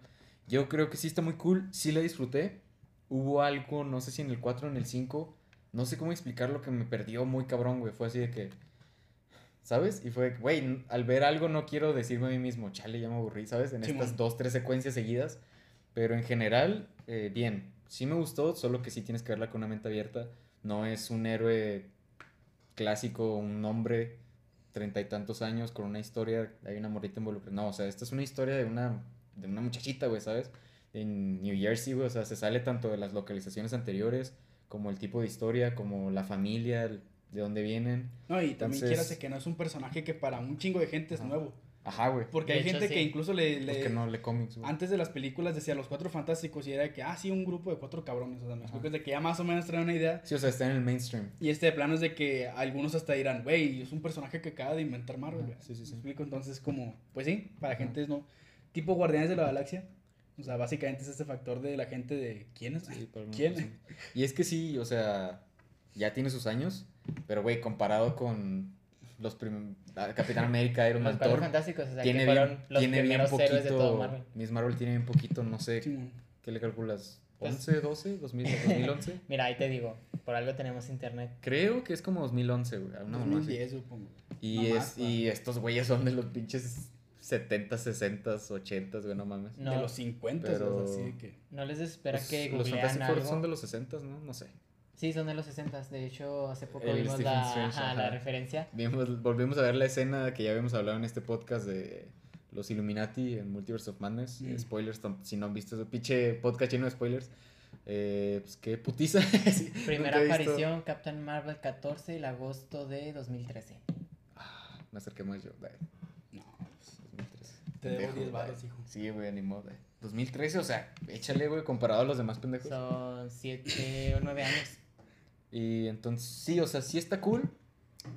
S1: Yo creo que sí está muy cool. Sí la disfruté. Hubo algo, no sé si en el 4 o en el 5. No sé cómo explicar lo que me perdió muy cabrón, güey. Fue así de que. ¿Sabes? Y fue, güey, al ver algo no quiero decirme a mí mismo, chale, ya me aburrí, ¿sabes? En
S2: Simón.
S1: estas dos, tres secuencias seguidas. Pero en general, eh, bien. Sí me gustó, solo que sí tienes que verla con una mente abierta. No es un héroe clásico, un hombre, treinta y tantos años, con una historia, hay una morrita involucrada. No, o sea, esta es una historia de una, de una muchachita, güey, ¿sabes? En New Jersey, güey, o sea, se sale tanto de las localizaciones anteriores, como el tipo de historia, como la familia, el- de dónde vienen.
S2: No, y también
S1: Entonces-
S2: quieras que no es un personaje que para un chingo de gente es nuevo.
S1: Ajá, güey.
S2: Porque
S3: De
S2: hay
S3: hecho,
S2: gente
S3: sí.
S2: que incluso le... le-
S1: Porque no lee cómics, güey.
S2: Antes de las películas decía los cuatro fantásticos y era de que, ah, sí, un grupo de cuatro cabrones. O sea, me explico, es de que ya más o menos traen una idea.
S1: Sí, o sea, está en el mainstream.
S2: Y este de plano es de que algunos hasta dirán, güey, es un personaje que acaba de inventar Marvel. Güey".
S1: sí, sí, sí.
S2: ¿Me explico? Entonces, como, pues sí, para
S1: Ajá.
S2: gente es no. Tipo Guardianes de la Galaxia. O sea, básicamente es este factor de la gente de, ¿quién es?
S1: Sí,
S2: ¿Quién?
S1: Y es que sí, o sea, ya tiene sus años, pero güey, comparado con los prim- Capitán América, Iron
S3: Los
S1: Man, Thor,
S3: fantásticos, o sea,
S1: tiene
S3: que
S1: bien,
S3: los
S1: tiene bien
S3: héroes de todo
S1: poquito,
S3: Marvel.
S1: Miss Marvel tiene bien poquito, no sé,
S2: Simón.
S1: ¿qué le calculas?
S3: Pues-
S1: ¿11, 12, 2000, 2011?
S3: Mira, ahí te digo, por algo tenemos internet.
S1: Creo que es como 2011, güey, así.
S2: 2010, supongo.
S1: Y,
S2: No
S1: es,
S2: más,
S1: y estos güeyes son de los pinches 70, 60, 80, güey, no mames.
S3: No,
S2: De los 50,
S1: pero-
S2: o sea, así de que.
S3: no les desespera
S1: Pues,
S3: que
S1: los Four
S3: algo.
S1: son de los 60, ¿no? No sé.
S3: Sí, son de los 60. De hecho, hace poco
S1: El
S3: vimos la,
S1: Strange,
S3: ajá,
S1: ajá.
S3: la referencia.
S1: Vimos, volvimos a ver la escena que ya habíamos hablado en este podcast de los Illuminati en Multiverse of Madness.
S2: Mm.
S1: Spoilers, si no han visto ese pinche podcast lleno de spoilers. Eh, pues qué putiza. Sí,
S3: Primera aparición, Captain Marvel 14, el agosto de 2013.
S1: Ah, me acerqué más yo. dale,
S2: No, pues,
S1: 2013.
S2: Te debo
S1: Pendejo,
S2: 10 varos,
S1: dale.
S2: hijo.
S1: Sí, güey, ni modo. dale. 2013, o sea, échale, güey, comparado a los demás pendejos.
S3: Son 7 o 9 años.
S1: Y entonces, sí, o sea, sí está cool.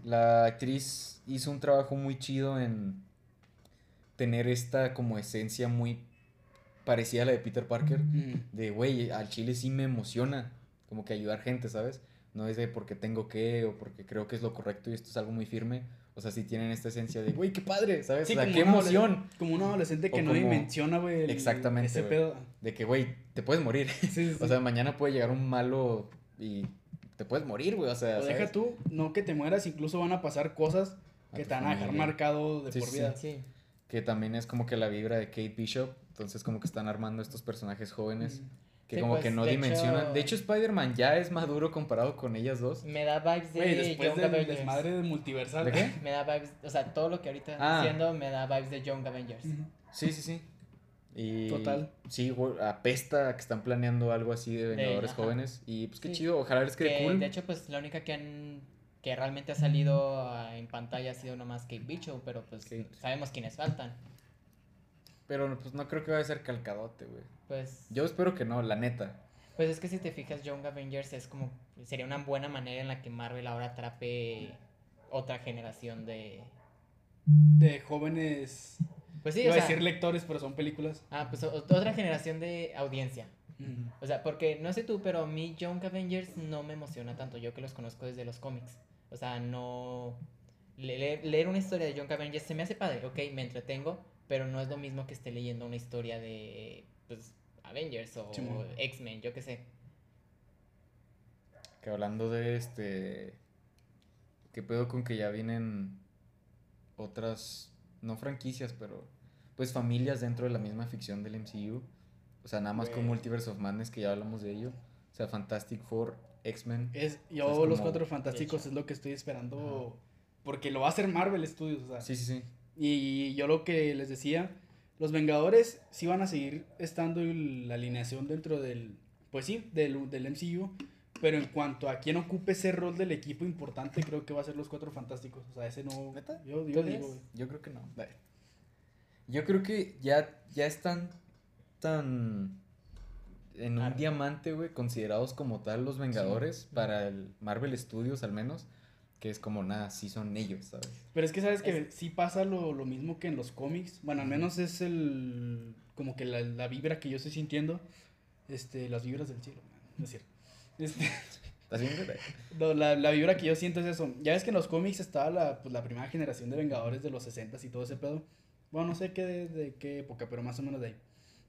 S1: La actriz hizo un trabajo muy chido en tener esta como esencia muy parecida a la de Peter Parker.
S2: Mm.
S1: De, güey, al chile sí me emociona como que ayudar gente, ¿sabes? No es de porque tengo que o porque creo que es lo correcto y esto es algo muy firme. O sea, sí tienen esta esencia de, güey, qué padre, ¿sabes?
S2: Sí,
S1: o sea, qué emoción
S2: Como un adolescente que
S1: O
S2: no
S1: como-
S2: dimensiona, güey.
S1: Exactamente,
S2: Ese pedo.
S1: de que, güey, te puedes morir.
S2: Sí, sí, sí.
S1: o sea, mañana puede llegar un malo y te puedes morir, güey. O sea,
S2: O deja tú, no que te mueras, incluso van a pasar cosas que te van a dejar marcado de
S1: Sí,
S2: por
S1: sí,
S2: vida.
S3: Sí.
S1: que también es como que la vibra de Kate Bishop. Entonces, como que están armando estos personajes jóvenes
S2: Mm.
S1: que
S3: Sí,
S1: como
S3: pues,
S1: que no
S3: de
S1: dimensionan.
S3: hecho-
S1: De hecho, Spider-Man ya es maduro comparado con ellas dos.
S3: Me da vibes de
S2: Güey, después
S3: Young
S2: del
S3: Avengers.
S2: desmadre de multiversal.
S1: ¿De qué?
S3: Me da vibes, o sea, todo lo que ahorita están
S1: Ah.
S3: haciendo me da vibes de Young Avengers.
S1: Sí, sí, sí. Y
S2: Total.
S1: Sí, güey, apesta a que están planeando algo así de Vengadores
S3: ajá.
S1: jóvenes. Y pues qué
S3: Sí.
S1: chido, ojalá les quede
S3: Que,
S1: cool.
S3: De hecho, pues la única que han que realmente ha salido en pantalla ha sido nomás Kate Bishop, pero pues
S1: Kate.
S3: sabemos quiénes faltan.
S1: Pero pues no creo que vaya a ser calcadote, güey.
S3: Pues,
S1: Yo espero que no, la neta.
S3: pues es que si te fijas, Young Avengers es como sería una buena manera en la que Marvel ahora atrape otra generación de
S2: De jóvenes.
S3: Pues sí,
S2: iba
S3: o
S2: a decir lectores, pero son películas.
S3: ah, pues otra generación de audiencia. O sea, porque no sé tú, pero a mí Young Avengers no me emociona tanto, yo que los conozco desde los cómics. O sea, no... le- Leer, leer una historia de Young Avengers se me hace padre, ok, me entretengo, pero no es lo mismo que esté leyendo una historia de, pues, Avengers o. X-Men, yo qué sé.
S1: Que hablando de este. ¿Qué pedo con que ya vienen otras. No franquicias, pero. Pues familias dentro de la misma ficción del MCU. O sea, nada más con. Multiverse of Madness, que ya hablamos de ello. O sea, Fantastic Four, X-Men.
S2: Es, yo,
S1: Es
S2: Los Cuatro Fantásticos es lo que estoy esperando. Porque lo va a hacer Marvel Studios, o sea.
S1: Sí, sí, sí.
S2: Y yo lo que les decía, los Vengadores sí van a seguir estando la alineación dentro del, pues sí, del, del MCU, pero en cuanto a quién ocupe ese rol del equipo importante, creo que va a ser los Cuatro Fantásticos. O sea, ese no...
S1: ¿Neta?
S2: Yo, digo.
S1: Yo creo que no. Dale. Yo creo que ya, ya están tan en un diamante, güey, considerados como tal los Vengadores para el Marvel Studios al menos, que es como nada, sí son ellos, ¿sabes?
S2: Pero es que sabes que sí pasa lo, lo mismo que en los cómics. Bueno, al menos es el... como que la, la vibra que yo estoy sintiendo. Este, las vibras del cielo. Es cierto. Este, la, la vibra que yo siento es eso. Ya ves que en los cómics estaba la, pues, la primera generación de Vengadores de los 60 y todo ese pedo. Bueno, no sé qué de, de qué época, pero más o menos de ahí.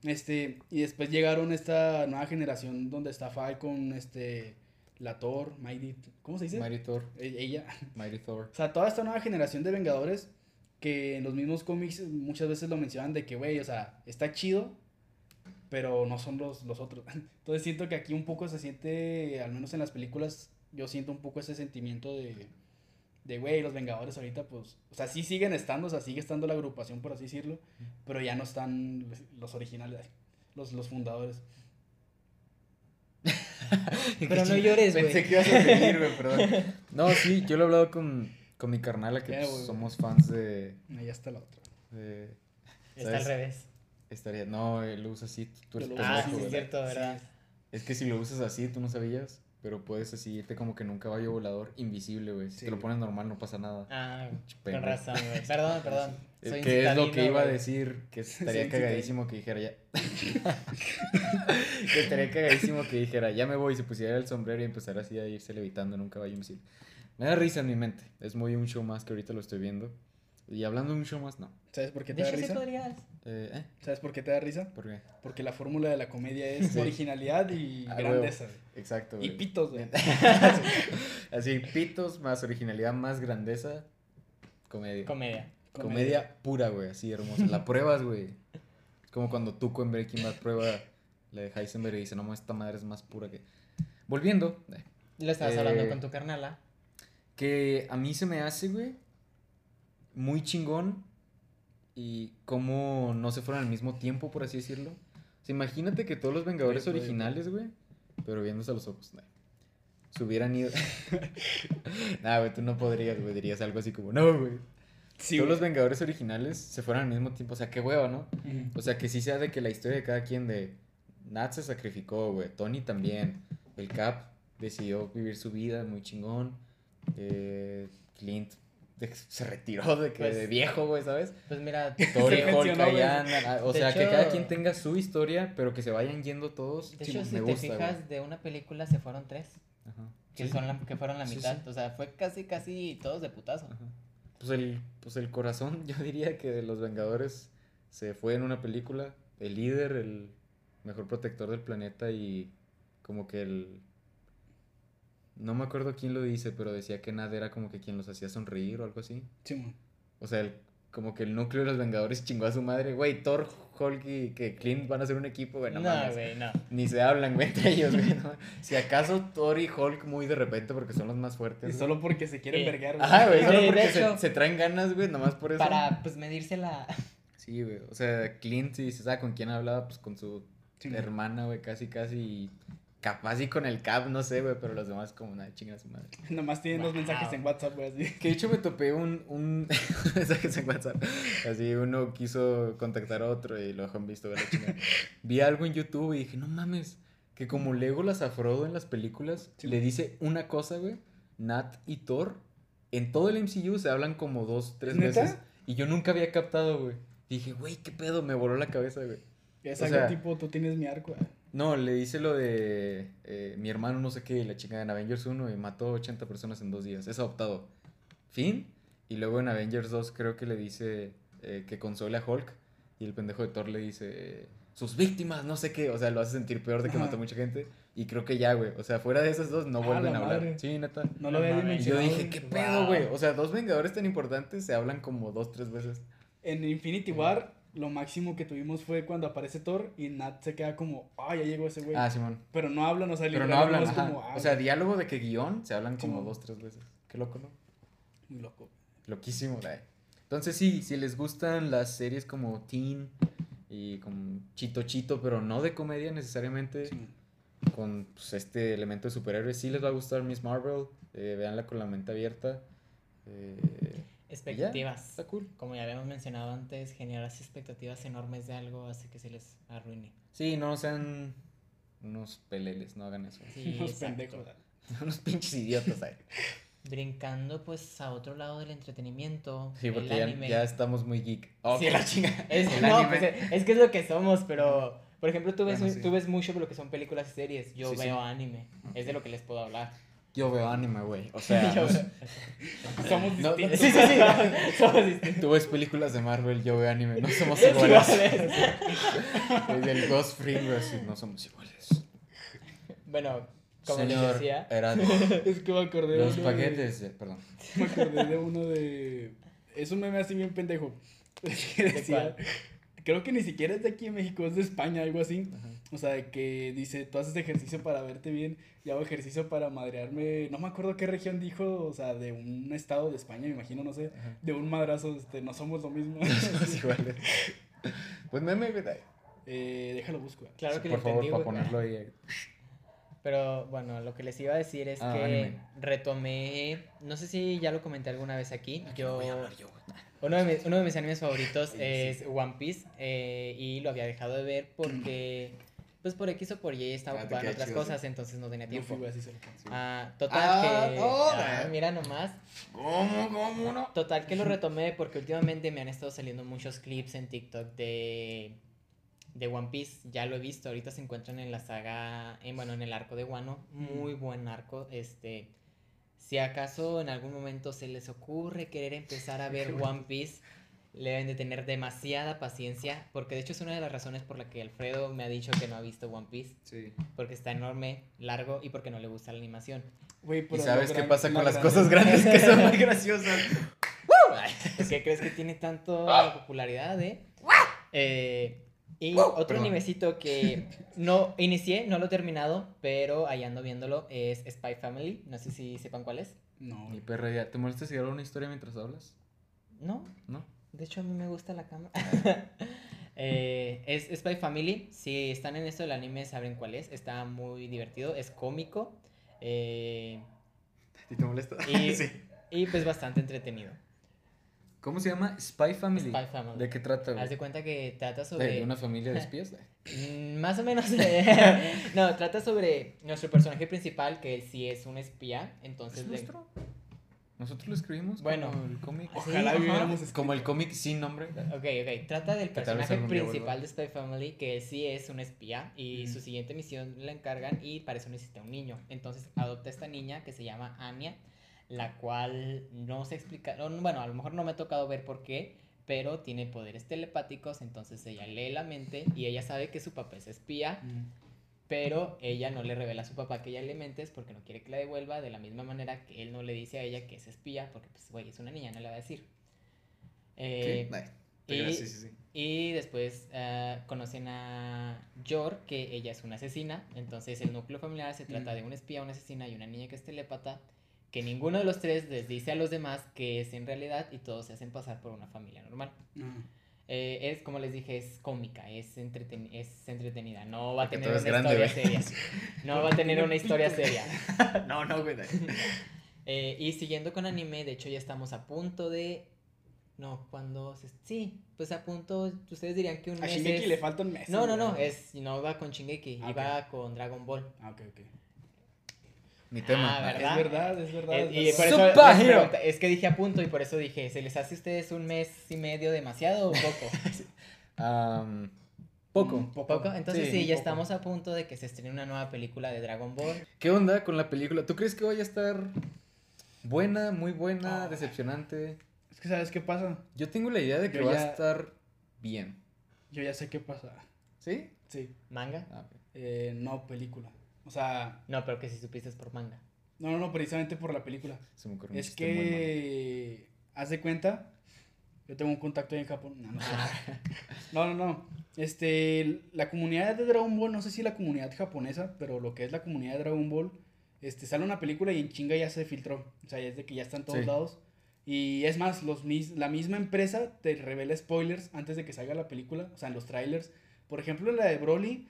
S2: Este, y después llegaron esta nueva generación donde está Falcon, este, la Thor, Mighty, ¿cómo se dice?
S1: Mighty Thor,
S2: E- Ella.
S1: Mighty Thor.
S2: O sea, toda esta nueva generación de Vengadores que en los mismos cómics muchas veces lo mencionan de que, güey, o sea, está chido, pero no son los, los otros. Entonces siento que aquí un poco se siente, al menos en las películas, yo siento un poco ese sentimiento de, de, güey, los Vengadores ahorita, pues, o sea, sí siguen estando, o sea, sigue estando la agrupación, por así decirlo, pero ya no están los originales, los, los fundadores.
S3: Pero no llores, güey.
S1: Pensé que ibas a seguir, güey, perdón. No, sí, yo lo he hablado con, con mi carnala, que pues, somos fans de,
S2: Ahí está la otra.
S1: Eh,
S3: Está al revés.
S1: Estaría, no, él lo usa así, tú eres
S2: lo
S1: pendejo,
S3: Ah, sí, es cierto, ¿verdad?
S1: Es que si lo usas así, tú no sabías, pero puedes así irte como que en un caballo volador invisible, güey. Si
S2: Sí.
S1: te lo pones normal no pasa nada.
S3: Ah, con razón, güey. Perdón, perdón.
S1: Eh,
S3: Soy
S1: que es lo que iba a decir, que estaría
S2: Sí,
S1: cagadísimo que dijera ya. que estaría cagadísimo que dijera, ya me voy, y se pusiera el sombrero y empezara así a irse levitando en un caballo invisible. Me da risa en mi mente. Es muy un show más que ahorita lo estoy viendo. Y hablando de un show más, no.
S2: ¿Sabes por qué te
S3: De
S2: da
S3: hecho, sí
S2: risa?
S3: podrías.
S1: Eh, ¿eh?
S2: ¿Sabes por qué te da risa?
S1: ¿Por qué?
S2: Porque la fórmula de la comedia es
S1: Sí.
S2: originalidad y
S1: Ah,
S2: grandeza. güey.
S1: Exacto,
S2: Y pitos, güey.
S1: Así, pitos más originalidad más grandeza, comedia.
S3: Comedia.
S1: Comedia pura, güey, así hermosa. La pruebas, güey. Es como cuando Tuco en Breaking Bad prueba la de Heisenberg y dice, no, esta madre es más pura que... Volviendo, eh,
S3: Lo estabas
S1: Eh,
S3: hablando con tu carnala.
S1: que a mí se me hace, güey, muy chingón y cómo no se fueron al mismo tiempo, por así decirlo. O sea, imagínate que todos los Vengadores
S2: güey,
S1: originales, güey, pero viéndose a los ojos, se hubieran ido... nah, güey, tú no podrías, güey, dirías algo así como, no, güey.
S2: Sí,
S1: todos los Vengadores originales se fueron al mismo tiempo, o sea, qué hueva, ¿no? O sea, que sí sea de que la historia de cada quien de Nat se sacrificó, güey, Tony también, el Cap decidió vivir su vida muy chingón, eh, Clint de- se retiró de que
S3: Pues-
S1: de viejo, güey, ¿sabes?
S3: Pues mira,
S2: güey.
S1: andan, ah, o sea, que cada quien tenga su historia, pero que se vayan yendo todos,
S3: de hecho,
S1: me
S3: si te
S1: gusta,
S3: fijas,
S1: güey.
S3: de una película se fueron tres.
S1: Ajá.
S3: Que,
S1: Sí,
S3: son la, que fueron la
S1: Sí,
S3: mitad.
S1: sí.
S3: O sea, fue casi, casi todos de putazo.
S1: Ajá. Pues el, pues el corazón, yo diría que de los Vengadores se fue en una película. El líder, el mejor protector del planeta y como que el... No me acuerdo quién lo dice, pero decía que Nad era como que quien los hacía sonreír o algo así.
S2: Simón.
S1: O sea, el- como que el núcleo de los Vengadores chingó a su madre. Güey, Thor, Hulk y que Clint van a ser un equipo, güey, no,
S3: No, güey, no.
S1: Ni se hablan, güey, entre ellos, güey. no. Si acaso Thor y Hulk muy de repente porque son los más fuertes.
S2: Y
S1: güey.
S2: solo porque se quieren
S3: Eh,
S2: verguear, güey.
S1: Ajá, güey, solo
S3: de
S1: porque se,
S3: hecho-
S1: se traen ganas, güey, nomás por eso.
S3: Para, pues, medirse la...
S1: Sí, güey, o sea, Clint, si se sabe con quién hablaba, pues con su hermana, güey, casi, casi, y capaz y con el Cap, no sé, güey, pero los demás como nada, chinga a su madre.
S2: Nomás tienen dos mensajes en WhatsApp, güey, así.
S1: Que de hecho me topé un, un mensaje en WhatsApp, así uno quiso contactar a otro y lo dejó en visto, güey, chingada. Vi algo en YouTube y dije, no mames, que como Legolas a Frodo en las películas,
S2: Sí.
S1: le dice una cosa, güey, Nat y Thor, en todo el MCU se hablan como dos, tres
S2: ¿Neta?
S1: veces, y yo nunca había captado, güey. Dije, güey, qué pedo, me voló la cabeza, güey.
S2: Es
S1: O
S2: algo
S1: sea-
S2: tipo, tú tienes mi arco, güey.
S1: No, le dice lo de eh, mi hermano no sé qué, la chica en Avengers 1 y mató 80 personas en dos días. Es adoptado. Fin. Y luego en Avengers 2 creo que le dice eh, que console a Hulk y el pendejo de Thor le dice eh, sus víctimas, no sé qué. O sea, lo hace sentir peor de que mató mucha gente. Y creo que ya, güey. O sea, fuera de esas dos no
S2: Ah,
S1: vuelven a hablar.
S2: madre.
S1: Sí, neta.
S2: No lo había
S1: yo dije, ¿qué
S2: güey.
S1: pedo,
S3: Wow.
S1: güey? O sea, dos Vengadores tan importantes se hablan como dos, tres veces.
S2: En Infinity War, lo máximo que tuvimos fue cuando aparece Thor y Nat se queda como, ah, ya llegó ese güey.
S1: Ah, Simón.
S2: Pero no hablan, o sea,
S1: Pero no hablan,
S2: como, ah,
S1: O sea, diálogo de que guion se hablan como dos, tres veces. Qué loco, ¿no?
S2: muy loco.
S1: Loquísimo, güey. Entonces sí, si les gustan las series como Teen y como Chito Chito, pero no de comedia necesariamente,
S2: Simón.
S1: con pues, este elemento de superhéroes, sí les va a gustar Miss Marvel, eh, véanla con la mente abierta. eh,
S3: Expectativas.
S1: está cool.
S3: Como ya habíamos mencionado antes, generar así expectativas enormes de algo hace que se les arruine.
S1: Sí, no sean unos peleles, no hagan eso.
S3: Sí,
S2: Unos pendejos.
S1: unos pinches idiotas ahí.
S3: Brincando pues a otro lado del entretenimiento.
S1: Sí,
S3: el
S1: porque ya,
S3: anime.
S1: ya estamos muy geek. Oh,
S3: Sí,
S1: la chinga.
S3: Es,
S1: El
S3: no,
S1: anime.
S3: pues, es, es que es lo que somos, pero por ejemplo tú ves,
S1: Bueno, sí.
S3: tú ves mucho de lo que son películas y series. Yo
S1: Sí, sí.
S3: veo anime. Es de lo que les puedo hablar.
S1: Yo veo anime, güey. O sea,
S3: Yo
S2: Somos
S1: No,
S2: distintos.
S3: Sí, sí, sí. Somos distintos.
S1: tú ves películas de Marvel, yo veo anime. No somos
S3: Es
S1: iguales.
S3: iguales.
S1: Es del Ghost Free, así, no somos iguales.
S3: Bueno, como les
S1: Señor
S3: decía,
S1: Herado,
S2: Es que me acordé de
S1: los
S2: uno de-
S1: paquetes, de- perdón.
S2: Me acordé de uno de. Es un meme así bien pendejo. Que decía. Creo que ni siquiera es de aquí en México, es de España, algo así. O sea, de que dice, tú haces ejercicio para verte bien y hago ejercicio para madrearme. No me acuerdo qué región dijo, o sea, de un estado de España, me imagino, no sé.
S1: Ajá.
S2: De un madrazo, este, no somos lo mismo.
S1: No somos iguales. Pues meme, güey.
S2: eh, déjalo busco.
S3: claro que
S1: Por
S3: lo
S1: favor,
S3: entendí,
S1: para ponerlo ahí.
S3: Pero bueno, lo que les iba a decir es
S1: Ah,
S3: que
S1: anime.
S3: retomé, no sé si ya lo comenté alguna vez aquí, yo,
S1: Voy a hablar yo, güey.
S3: uno de, mis, uno de mis animes favoritos
S1: Sí,
S3: es One Piece eh, y lo había dejado de ver porque, pues por X o por Y estaba
S1: Ah,
S3: ocupado en otras
S1: chido,
S3: cosas, entonces no tenía tiempo. Ah, total
S1: Ah,
S3: que,
S1: oh,
S3: ah,
S1: eh.
S3: mira nomás,
S1: ¿Cómo, cómo no?
S3: Total que lo retomé porque últimamente me han estado saliendo muchos clips en TikTok de, de One Piece. Ya lo he visto, ahorita se encuentran en la saga, en, bueno, en el arco de Wano. Muy buen arco. Este, si acaso en algún momento se les ocurre querer empezar a ver One Piece, le deben de tener demasiada paciencia. Porque de hecho es una de las razones por la que Alfredo me ha dicho que no ha visto One Piece.
S1: Sí.
S3: Porque está enorme, largo y porque no le gusta la animación.
S2: Güey,
S1: ¿Y sabes qué
S2: gran-
S1: pasa con las
S2: grande-
S1: cosas grandes que son muy graciosas?
S3: ¿Por qué crees que tiene tanta popularidad, eh? Eh, y otro
S1: Perdón.
S3: animecito que no inicié, no lo he terminado, pero ahí ando viéndolo, es Spy Family. No sé si sepan cuál es.
S2: No,
S1: Mi perra ya. ¿Te molesta si hago una historia mientras hablas?
S3: No,
S1: ¿No?
S3: de hecho a mí me gusta la cámara. Eh, es Spy Family. Si están en esto del anime, saben cuál es. Está muy divertido, es cómico. eh,
S1: ¿Y te molesta?
S3: Y-
S1: sí.
S3: y pues bastante entretenido.
S1: ¿Cómo se llama? Spy Family.
S3: Spy Family.
S1: ¿De qué trata? güey?
S3: Haz de cuenta que trata
S1: ¿De,
S3: sobre...
S1: de una familia de espías?
S3: Mm, Más o menos. no, trata sobre nuestro personaje principal, que él sí es un espía. Entonces,
S1: ¿Es
S3: de-
S1: nuestro? ¿Nosotros lo escribimos?
S3: Bueno.
S1: Como el cómic.
S2: Ojalá hubiéramos escrito.
S1: Como el cómic sin nombre.
S3: Ok, ok. Trata del personaje principal de Spy Family, que él sí es un espía. Y
S2: Ujú.
S3: su siguiente misión la encargan y para eso necesita un niño. Entonces adopta a esta niña que se llama Anya, la cual no se explica. no, Bueno, a lo mejor no me ha tocado ver por qué. Pero tiene poderes telepáticos, entonces ella lee la mente y ella sabe que su papá es espía.
S2: Mm.
S3: Pero ella no le revela a su papá que ella le mentes porque no quiere que la devuelva, de la misma manera que él no le dice a ella que es espía, porque pues, güey, es una niña, no le va a decir. Eh.
S1: Ay,
S3: y-
S1: sí, sí, sí.
S3: y después ah, conocen a Yor, que ella es una asesina. Entonces el núcleo familiar se trata
S2: Mm.
S3: de un espía, una asesina y una niña que es telépata. Que ninguno de los tres les dice a los demás que es en realidad y todos se hacen pasar por una familia normal.
S2: Ah.
S3: Eh, es, como les dije, es cómica, es, entreten- es entretenida. No va a
S1: Porque
S3: tener una
S1: grande,
S3: historia seria. No va a tener una historia seria.
S1: no, no, güey.
S3: Eh, y siguiendo con anime, de hecho ya estamos a punto de... No, cuando... se- Sí, pues a punto... Ustedes dirían que un
S2: A
S3: mes
S2: Shingeki
S3: es-
S2: le falta un mes.
S3: No, no, no, es, no va con Shingeki,
S2: Ah,
S3: iba con Dragon Ball.
S2: Ah, ok, ok.
S1: Mi tema.
S3: Ah, ¿verdad?
S2: Es verdad, es verdad.
S3: Eh,
S2: es
S3: y por
S2: verdad.
S3: eso les
S1: hero.
S3: pregunta- es que dije a punto y por eso dije, ¿se les hace a ustedes un mes y medio demasiado o poco?
S1: Poco.
S2: Mm, poco.
S3: ¿Poco? Entonces
S1: Sí,
S3: sí, ya
S2: poco.
S3: estamos a punto de que se estrene una nueva película de Dragon Ball.
S1: ¿Qué onda con la película? ¿Tú crees que vaya a estar buena, muy buena, decepcionante?
S2: Es que, ¿sabes qué pasa?
S1: Yo tengo la idea de que
S2: Yo
S1: va
S2: ya-
S1: a estar bien.
S2: Yo ya sé qué pasa.
S1: ¿Sí?
S2: Sí.
S3: ¿Manga?
S1: Ah.
S2: Eh, no, película. O sea,
S3: No, pero que si supiste es por manga.
S2: no, no, no, precisamente por la película.
S1: Se me
S2: Es que, haz de cuenta, yo tengo un contacto ahí en Japón. No, no, sé. No, no, no. Este, la comunidad de Dragon Ball, no sé si la comunidad japonesa, pero lo que es la comunidad de Dragon Ball, este, sale una película y en chinga ya se filtró. O sea, ya es de que ya está en todos
S1: Sí.
S2: lados. Y es más, los, mis- la misma empresa te revela spoilers antes de que salga la película, o sea, en los trailers. Por ejemplo, en la de Broly,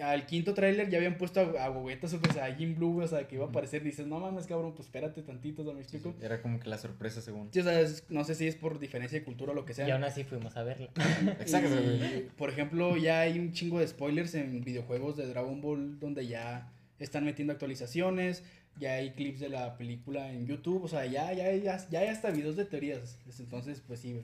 S2: al quinto tráiler ya habían puesto a, a Gogeta Super Saiyajin Blue, o sea, que iba a aparecer. Dices, no mames, cabrón, pues espérate tantito, ¿no me explico?
S1: sí, Era como que la sorpresa según.
S2: Sí, o sea, es- no sé si es por diferencia de cultura o lo que sea.
S3: y aún así fuimos a verla.
S1: Exacto,
S2: Y, por ejemplo, ya hay un chingo de spoilers en videojuegos de Dragon Ball donde ya están metiendo actualizaciones, ya hay clips de la película en YouTube, o sea, ya, ya, ya, ya hay hasta videos de teorías. Entonces, pues sí.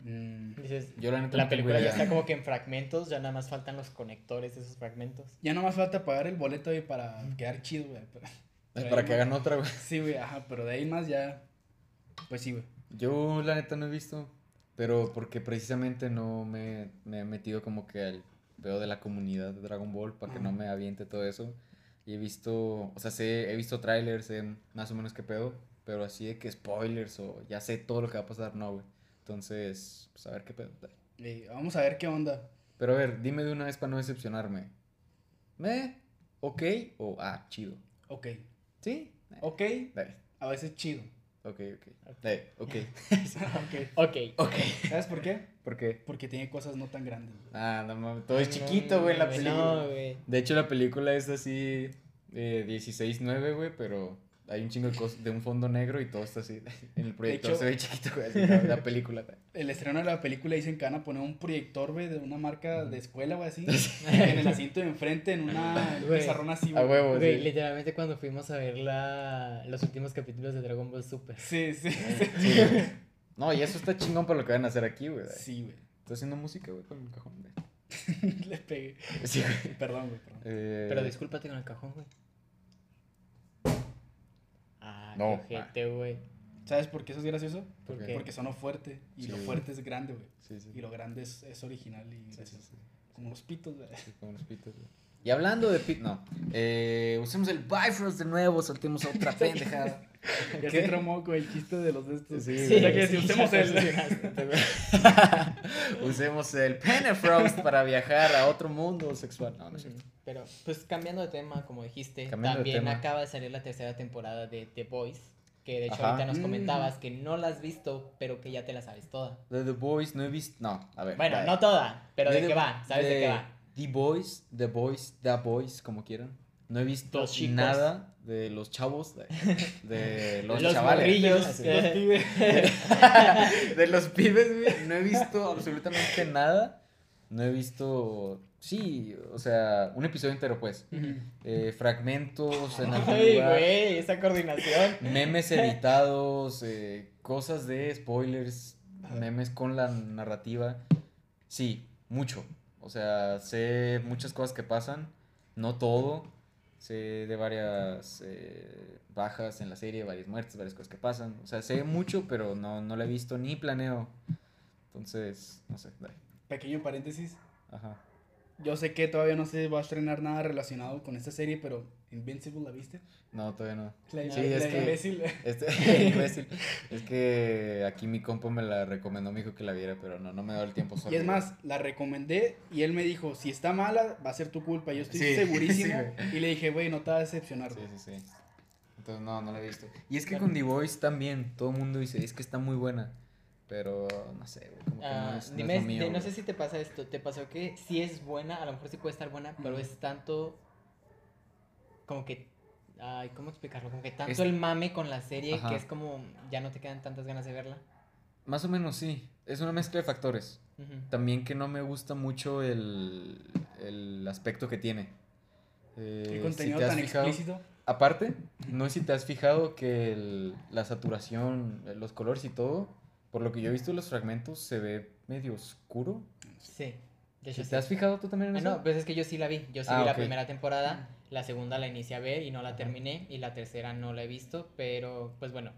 S2: Mm,
S3: Dices,
S1: Yo la neta
S3: la película ya está como que en fragmentos, ya nada más faltan los conectores de esos fragmentos.
S2: ya no más falta pagar el boleto güey, para quedar chido, güey. pero- pero
S1: Para que
S2: más-
S1: hagan otra, güey.
S2: Sí, güey, ajá, pero de ahí más ya. Pues sí, güey.
S1: Yo la neta no he visto, pero porque precisamente no me, me he metido como que al pedo de la comunidad de Dragon Ball para que no me aviente todo eso. Y he visto, o sea, sé, he visto trailers, sé más o menos qué pedo, pero así de que spoilers o ya sé todo lo que va a pasar, no, güey. Entonces, pues a ver qué pedo.
S2: Eh, vamos a ver qué onda.
S1: Pero a ver, dime de una vez para no decepcionarme. ¿Me? ¿Ok? O ah, chido.
S2: Ok.
S1: ¿Sí?
S2: Ok,
S1: Dale.
S2: a veces chido.
S1: Ok, ok. Eh, ok.
S2: Ok.
S3: Ok.
S1: ok.
S2: ¿Sabes por qué?
S1: ¿Por qué?
S2: Porque tiene cosas no tan grandes. güey.
S1: Ah, no mames. Todo es
S3: No,
S1: chiquito, güey, la película.
S3: No, güey.
S1: De hecho, la película es así, eh, 16-9, güey, pero hay un chingo de cosas, de un fondo negro y todo está así. En el proyector
S2: hecho-
S1: se ve chiquito, güey, así, la, la película. güey.
S2: El estreno de la película dicen que van a poner un proyector, güey, de una marca de escuela, güey, así. en el asiento de enfrente, en una
S3: Güey.
S2: pizarrón así,
S1: A
S2: güey.
S1: huevo,
S3: Güey,
S1: sí.
S3: literalmente cuando fuimos a ver la... los últimos capítulos de Dragon Ball Super.
S2: Sí, sí,
S1: Sí, güey. No, y eso está chingón para lo que van a hacer aquí, güey.
S2: sí, güey.
S1: Estoy haciendo música, güey, con el cajón, güey.
S2: Le pegué.
S1: Sí, güey.
S2: Perdón, güey, perdón.
S1: Eh,
S3: Pero discúlpate con el cajón, güey.
S1: No,
S3: qué ojete, güey.
S2: ¿Sabes por qué eso es gracioso?
S3: ¿Por qué?
S2: Porque sonó fuerte. Y
S1: Sí,
S2: lo
S1: güey.
S2: fuerte es grande, güey.
S1: Sí, sí.
S2: Y lo grande es, es original y
S1: Sí, sí,
S2: gracioso.
S1: sí.
S2: Como los pitos, güey.
S1: Sí, como los pitos, güey. Y hablando de pit, no. Eh, usemos el Bifrost de nuevo, soltemos otra pendejada.
S2: Ya
S1: ¿Qué?
S2: se tramó con el chiste de los de estos.
S1: Sí, güey.
S2: sea que
S3: sí,
S2: usemos
S3: ya
S2: el.
S1: Usemos el Penefrost para viajar a otro mundo sexual. No, no es cierto.
S3: Pero, pues cambiando de tema, como dijiste,
S1: Cambiando de
S3: también
S1: tema.
S3: acaba de salir la tercera temporada de The Boys. Que de hecho
S1: Ajá.
S3: ahorita nos
S2: Mm.
S3: comentabas que no la has visto, pero que ya te la sabes toda.
S1: De The Boys no he visto. No, a ver.
S3: Bueno,
S1: vaya.
S3: no toda, pero ¿de,
S1: The-
S3: qué va? ¿Sabes de, qué va?
S1: The Boys, The Boys, The Boys, como quieran. No he visto nada de los chavos, de, de los,
S3: Los
S1: chavales.
S3: morrillos.
S1: Así.
S3: Los
S2: pibes.
S1: de los pibes, güey. No he visto absolutamente nada. No he visto. Sí, o sea, un episodio entero, pues. Eh, fragmentos en
S3: Ay, güey, esa coordinación.
S1: memes editados, eh, cosas de spoilers, memes con la narrativa. Sí, mucho. O sea, sé muchas cosas que pasan, no todo. Sé de varias eh, bajas en la serie, varias muertes, varias cosas que pasan. O sea, sé mucho, pero no, no la he visto ni planeo. Entonces, no sé. dale.
S2: Pequeño paréntesis.
S1: Ajá.
S2: Yo sé que todavía no se va a estrenar nada relacionado con esta serie, pero Invincible, ¿la viste?
S1: No, todavía no.
S2: La,
S1: Sí,
S2: la
S1: es que-
S2: imbécil.
S1: Este, imbécil. Es que aquí mi compa me la recomendó, me dijo que la viera, pero no, no me da el tiempo solo.
S2: Y es más, la recomendé y él me dijo, si está mala, va a ser tu culpa. Yo estoy
S1: Sí,
S2: segurísimo.
S1: sí,
S2: y le dije, güey, no te va a decepcionar.
S1: Sí,
S2: güey".
S1: sí, sí. Entonces, no, no la he visto. Y es que con The Voice también, todo el mundo dice, es que está muy buena. Pero, no sé, güey, como que no
S3: Ah,
S1: es, no
S3: dime,
S1: es lo mío,
S3: de- no sé si te pasa esto, te pasó que si es buena, a lo mejor sí puede estar buena, pero es tanto como que ay, ¿cómo explicarlo? Como que tanto
S1: Es-
S3: el mame con la serie
S1: Ajá.
S3: que es como ya no te quedan tantas ganas de verla.
S1: Más o menos sí. Es una mezcla de factores. También que no me gusta mucho el, el aspecto que tiene. Eh,
S2: Qué
S1: si
S2: contenido
S1: te has
S2: tan
S1: fijado-
S2: explícito.
S1: Aparte, no sé si te has fijado que el- la saturación, los colores y todo, por lo que yo he visto los fragmentos, se ve medio oscuro.
S3: Sí. De
S1: ¿Sí
S3: hecho,
S1: ¿Te has
S3: sí.
S1: fijado tú también en
S3: Ah,
S1: eso?
S3: no, pues es que yo sí la vi. Yo sí
S1: Ah,
S3: vi la
S1: ok.
S3: primera temporada, la segunda la inicié a ver y no la terminé, y la tercera no la he visto, pero pues bueno.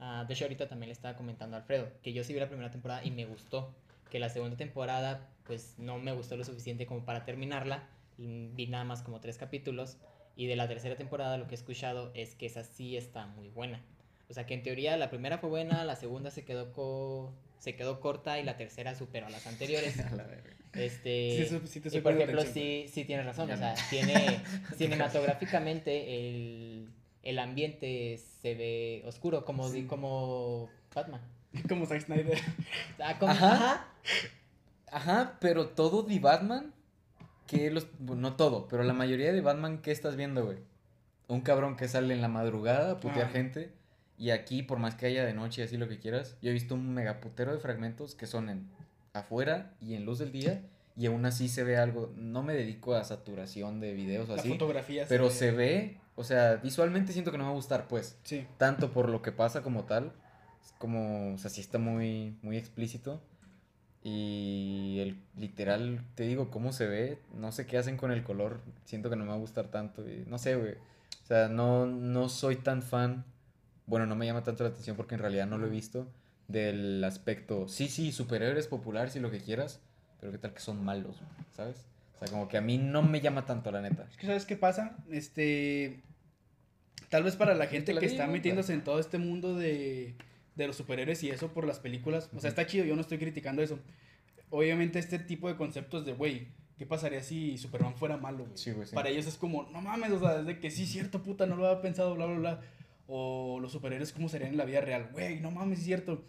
S3: ah, de hecho, ahorita también le estaba comentando a Alfredo que yo sí vi la primera temporada y me gustó. Que la segunda temporada, pues no me gustó lo suficiente como para terminarla. Vi nada más como tres capítulos. Y de la tercera temporada, lo que he escuchado es que esa sí está muy buena. O sea que en teoría la primera fue buena, la segunda se quedó, co- se quedó corta y la tercera superó a las anteriores.
S1: A la verga.
S3: Este,
S2: Sí, eso- sí te
S3: y por ejemplo,
S2: atención.
S3: sí, sí tienes razón, o sea, tiene cinematográficamente el, el ambiente se ve oscuro, como, di-
S2: Sí.
S3: como Batman.
S2: Como Zack Snyder.
S3: Ah, como-
S1: Ajá.
S3: ajá.
S1: Ajá, pero todo de Batman, que los, bueno, no todo, pero la mayoría de Batman, ¿qué estás viendo, güey? Un cabrón que sale en la madrugada a putear
S2: Ah.
S1: gente. Y aquí, por más que haya de noche y así lo que quieras, yo he visto un megaputero de fragmentos que son en afuera y en luz del día. Y aún así se ve algo. No me dedico a saturación de videos
S2: La
S1: así.
S2: fotografía.
S1: Pero se ve, o sea, visualmente siento que no me va a gustar, pues.
S2: Sí.
S1: Tanto por lo que pasa como tal, como, o sea, sí está muy, muy explícito. Y el literal, te digo, cómo se ve, no sé qué hacen con el color, siento que no me va a gustar tanto. Y no sé, güey. O sea, no, no soy tan fan, bueno, no me llama tanto la atención porque en realidad no lo he visto, del aspecto, sí, sí, superhéroes populares y lo que quieras, pero qué tal que son malos, ¿sabes? O sea, como que a mí no me llama tanto, la neta.
S2: Es que, ¿sabes qué pasa? Este. Tal vez para la gente
S1: la
S2: que está metiéndose en todo este mundo de, de los superhéroes y eso por las películas. O sea, está chido, yo no estoy criticando eso. Obviamente, este tipo de conceptos de, güey, ¿qué pasaría si Superman fuera malo, güey?
S1: Sí, güey, sí.
S2: Para ellos es como, no mames, o sea, desde que sí, cierto, puta, no lo había pensado, bla, bla, bla. O los superhéroes cómo serían en la vida real. Güey, no mames, es cierto.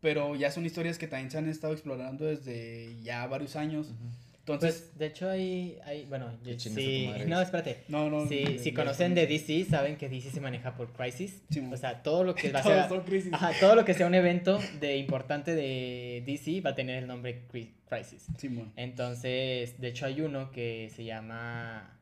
S2: Pero ya son historias que también se han estado explorando desde ya varios años. Entonces,
S3: Pues, de hecho, hay, hay bueno, yo- sí, no, espérate.
S2: no, no.
S3: Si,
S2: de-
S3: si
S2: de-
S3: conocen de DC, saben que DC se maneja por crisis.
S2: Sí,
S3: o sea, todo lo que va a ser,
S2: son crisis.
S3: ajá, todo lo que sea un evento de importante de DC va a tener el nombre Cri- Crisis.
S2: Simón.
S3: Entonces, de hecho hay uno que se llama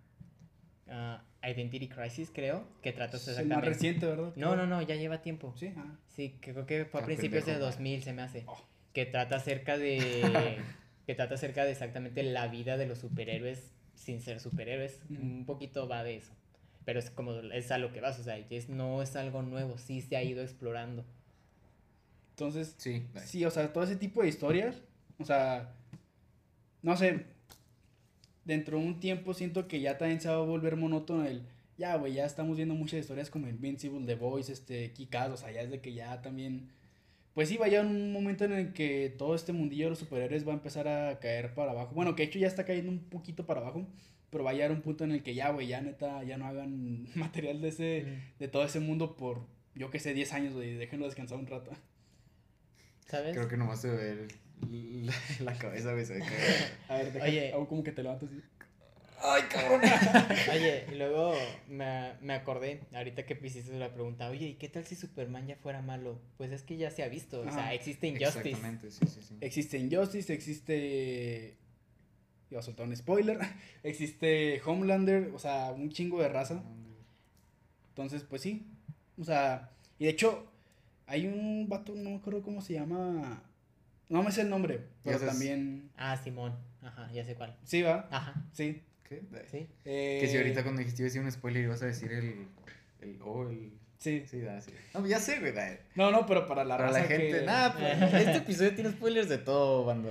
S3: ah, Identity Crisis, creo, que trata
S2: Es el
S3: exactamente...
S2: más reciente, ¿verdad?
S3: No, no, no, ya lleva tiempo.
S2: Sí, ah.
S3: Sí, creo que fue a principios de
S1: pendejo.
S3: 2000 se me hace.
S2: Oh.
S3: Que trata acerca de que trata acerca de exactamente la vida de los superhéroes sin ser superhéroes. Un poquito va de eso. Pero es como es a lo que vas, o sea, es, no es algo nuevo, sí se ha ido explorando.
S2: Entonces,
S1: Sí.
S2: sí, o sea, todo ese tipo de historias, o sea, no sé, dentro de un tiempo siento que ya también se va a volver monótono el, ya, güey, ya estamos viendo muchas historias como Invincible, The Voice, este, Kikaz, o sea, ya es de que ya también, pues sí, va a llegar un momento en el que todo este mundillo de los superhéroes va a empezar a caer para abajo, bueno, que de hecho ya está cayendo un poquito para abajo, pero va a llegar un punto en el que ya, güey, ya neta, ya no hagan material de ese, de todo ese mundo por, yo que sé, 10 años, güey, déjenlo descansar un rato.
S3: ¿Sabes?
S1: Creo que nomás se ve el- la, la cabeza, güey. Se ve.
S2: A ver, deja,
S3: Oye.
S2: hago como que te levantas así.
S1: ¡Ay, cabrón!
S3: Oye, y luego me, me acordé, ahorita que hiciste la pregunta, oye, ¿y qué tal si Superman ya fuera malo? Pues es que ya se ha visto, o sea, existe Injustice.
S1: Exactamente, sí, sí, sí.
S2: Existe Injustice, existe. Iba a soltar un spoiler. Existe Homelander, o sea, un chingo de raza. Entonces, pues sí. O sea, y de hecho, hay un vato, no me acuerdo cómo se llama. No me sé el nombre, pero también.
S3: Ah, Simón, ajá, ya sé cuál.
S2: Sí, va.
S3: Ajá,
S2: Sí.
S1: ¿Qué?
S3: sí.
S2: Eh,
S1: Que si ahorita cuando dijiste iba a decir un spoiler ibas a decir el... el oh, el...
S2: Sí.
S1: Sí, da, sí. No, ya sé, güey. da.
S2: No, no, pero para la
S1: Para
S2: raza
S1: la gente.
S2: que-
S1: Nada, pues, este episodio tiene spoilers de todo, banda.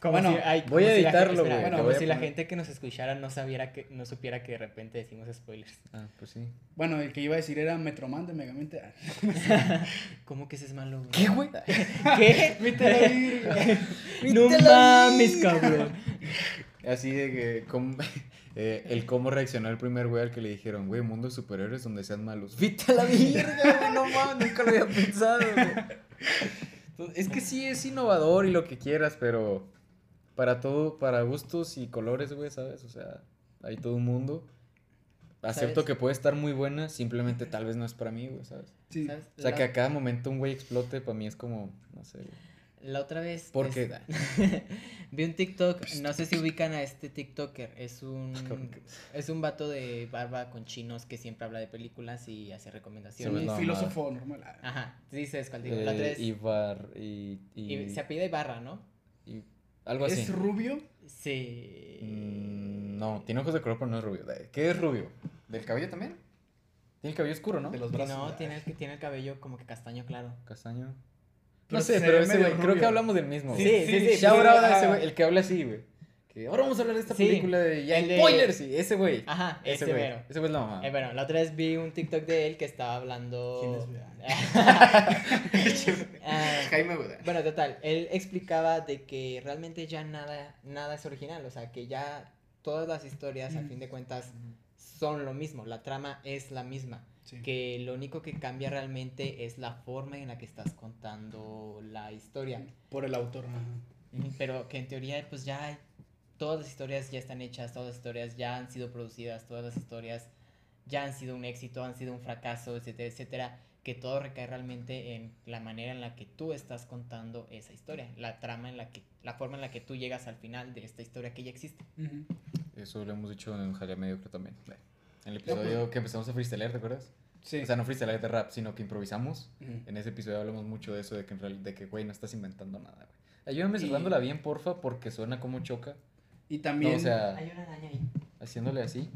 S3: Como
S2: Bueno,
S3: si- ay,
S1: voy
S3: como
S1: a
S3: si
S1: editarlo, güey,
S3: Bueno, como si la gente que nos escuchara no sabiera que, no supiera que de repente decimos spoilers.
S1: Ah, pues sí.
S2: Bueno, el que iba a decir era Metroman de Megamente.
S3: ¿Cómo que ese es malo, güey?
S1: ¿Qué, güey?
S3: ¿Qué?
S2: Vete a la virga.
S3: no mames, cabrón.
S1: Así de que... cómo- eh, el cómo reaccionó el primer güey al que le dijeron, güey, mundo de superhéroes donde sean malos. ¡Vite a la virga, güey! No mames, nunca lo había pensado, güey. Es que sí es innovador y lo que quieras, pero para todo, para gustos y colores, güey, ¿sabes? O sea, hay todo un mundo. Acepto
S3: ¿Sabes?
S1: que puede estar muy buena, simplemente tal vez no es para mí, güey, ¿sabes?
S2: Sí.
S3: ¿Sabes?
S1: O sea,
S3: la,
S1: que a cada momento un güey explote, para mí es como, no sé, güey.
S3: la otra vez.
S1: Porque...
S3: es- vi un TikTok, no sé si ubican a este TikToker. Es un. Es un vato de barba con chinos que siempre habla de películas y hace
S2: Sí,
S3: recomendaciones.
S1: no,
S2: un filósofo normal.
S3: Ajá, sí, sabes cuál digo. La otra
S1: Eh,
S3: vez-
S1: Ibar y, y,
S3: y se apellida Ibarra, ¿no?
S1: Y algo así.
S2: ¿Es rubio?
S3: Sí.
S1: Mm, no, tiene ojos de color, pero no es rubio. ¿De- ¿Qué es rubio? ¿Del cabello también? Tiene el cabello oscuro, ¿no?
S2: De los
S3: Sí,
S2: brazos.
S3: no, tiene el, tiene el cabello como que castaño claro.
S1: Castaño.
S2: Pero
S1: no sé, pero ese güey, creo que hablamos del mismo.
S3: Sí,
S1: güey.
S3: sí, sí,
S1: Shout
S2: pues,
S1: out a
S2: ah.
S1: ese güey, el que habla así, güey. Ahora vamos a hablar de esta
S3: Sí,
S1: película de ya
S3: el de-
S1: spoilers, sí, ese güey.
S3: Ajá, ese,
S1: güey. Ese güey es la mamá.
S3: Eh, bueno, la otra vez vi un TikTok de él que estaba hablando.
S2: ¿Quién es,
S3: Ah,
S1: Jaime, güey.
S3: bueno, total, él explicaba de que realmente ya nada, nada es original, o sea, que ya todas las historias,
S2: Mm.
S3: fin de cuentas, son lo mismo, la trama es la misma,
S2: Sí.
S3: que lo único que cambia realmente es la forma en la que estás contando la historia.
S2: Por el autor. ajá.
S3: Pero que en teoría, pues ya todas las historias ya están hechas, todas las historias ya han sido producidas, todas las historias ya han sido un éxito, han sido un fracaso, etcétera, etcétera. Que todo recae realmente en la manera en la que tú estás contando esa historia, la trama en la que, la forma en la que tú llegas al final de esta historia que ya existe.
S2: Ujú.
S1: Eso lo hemos dicho en Jalea Mediocre también. En el
S2: pues.
S1: episodio que empezamos a freestylear, ¿te acuerdas?
S2: Sí.
S1: O sea, no freestylear de rap, sino que improvisamos.
S2: Ujú.
S1: En ese episodio hablamos mucho de eso, de que en realidad, de que, güey, no estás inventando nada, güey. Ayúdame
S2: Y-
S1: cerrándola bien, porfa, porque suena como choca.
S2: Y también.
S1: No, o sea,
S3: Hay una araña ahí.
S1: haciéndole así.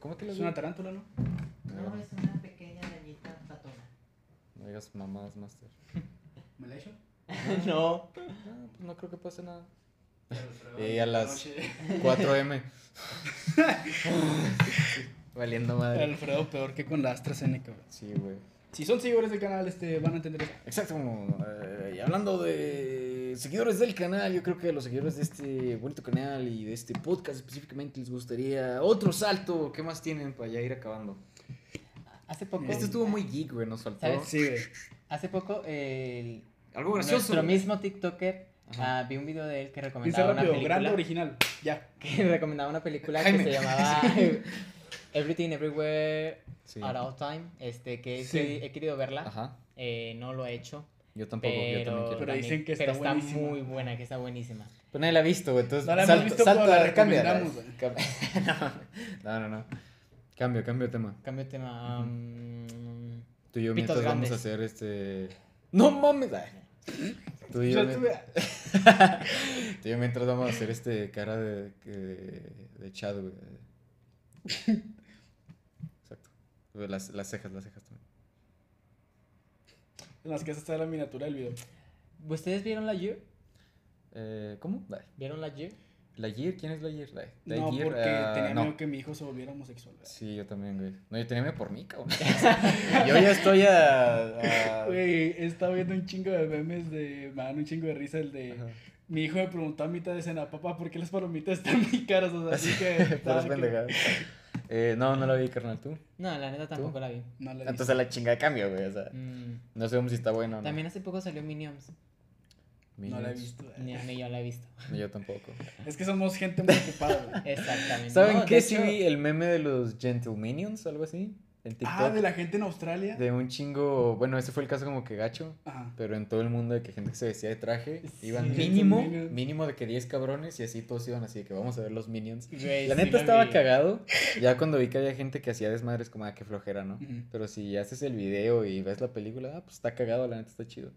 S1: ¿Cómo te lo
S2: es una tarántula, ¿no?
S3: No, es una.
S1: No digas mamadas, master.
S2: ¿Me la
S3: no.
S1: No, pues no creo que pase nada.
S2: Pero-
S1: Y a las-
S2: Noche.
S1: 4M. Valiendo madre.
S2: Alfredo peor que con la AstraZeneca. güey.
S1: Sí, güey.
S2: Si son seguidores del canal, este, van a entender eso.
S1: Exacto. como, eh, y hablando de seguidores del canal, yo creo que a los seguidores de este bonito canal y de este podcast específicamente les gustaría otro salto. ¿Qué más tienen para ya ir acabando?
S3: Hace poco.
S1: Este estuvo muy geek, güey, nos faltó.
S3: ¿Sabes?
S2: Sí, güey.
S3: Hace poco, el.
S1: Algo gracioso.
S3: Nuestro
S1: güey.
S3: mismo TikToker.
S1: Ajá.
S3: ah, vi un video de él que recomendaba una
S2: rápido, grande
S3: película.
S2: original. Ya.
S3: Que recomendaba una película
S1: Jaime.
S3: que se llamaba Everything Everywhere
S1: Sí.
S3: at All Time. Este, que
S2: Sí.
S3: he, he querido verla.
S1: Ajá.
S3: Eh, no lo he hecho.
S1: Yo tampoco, yo también
S3: Pero,
S1: quiero.
S2: Pero dicen que está
S3: pero está
S2: buenísima.
S3: muy buena, que está buenísima.
S1: Pero nadie la ha visto, güey. Entonces,
S2: No la hemos
S1: salta,
S2: visto,
S1: salta,
S2: pero la recomendamos, güey.
S1: No, no, no. Cambio, cambio de tema.
S3: Cambio de tema. um,
S1: Tú y yo mientras vamos a hacer este. ¡No mames! Tú y yo, tú y yo mientras vamos a hacer este cara de, de, de chat, güey. Exacto. Las, las cejas, las cejas también.
S2: En las que esa está la miniatura del video.
S3: ¿Ustedes vieron la Year?
S1: Eh, ¿Cómo?
S3: ¿Vieron la Year?
S1: ¿La Year? ¿Quién es la Year? La, la
S2: No,
S1: Year,
S2: porque
S1: ah,
S2: tenía
S1: no.
S2: miedo que mi hijo se volviera homosexual. güey.
S1: Sí, yo también, güey. No, yo tenía miedo por mí, cabrón. yo ya estoy a. a-
S2: Güey, he estado viendo un chingo de memes de. Me dan un chingo de risa el de.
S1: Ajá.
S2: Mi hijo me preguntó a mitad de escena, papá, ¿por qué las palomitas están muy caras? O sea, así que. Estaba
S1: pendejadas. Eh, no, no la vi, carnal, tú.
S3: No, la neta tampoco la vi.
S2: No la
S1: Entonces la chinga de cambio, güey. O sea,
S3: Mm,
S1: no sabemos si está bueno o no.
S3: También hace poco salió Minions.
S2: No la he visto. güey.
S3: Ni, ni yo la he visto.
S1: Ni yo tampoco.
S2: Es que somos gente muy ocupada, güey.
S3: Exactamente.
S1: ¿Saben
S3: No,
S1: qué? Sí
S3: hecho,
S1: vi el meme de los Gentle Minions, algo así. En TikTok.
S2: Ah, de la gente en Australia.
S1: De un chingo. Bueno, ese fue el caso como que gacho.
S2: Ajá.
S1: Pero en todo el mundo de que gente que se vestía de traje.
S3: Sí.
S1: Iban mínimo.
S2: Minions.
S1: Mínimo de que 10 cabrones. Y así todos iban así de que vamos a ver los Minions.
S3: güey,
S1: La
S3: sí
S1: neta estaba
S3: vi.
S1: cagado. Ya cuando vi que había gente que hacía desmadres, como, ah, qué flojera, ¿no? Pero si haces el video y ves la película, ah, pues está cagado, la neta está chido.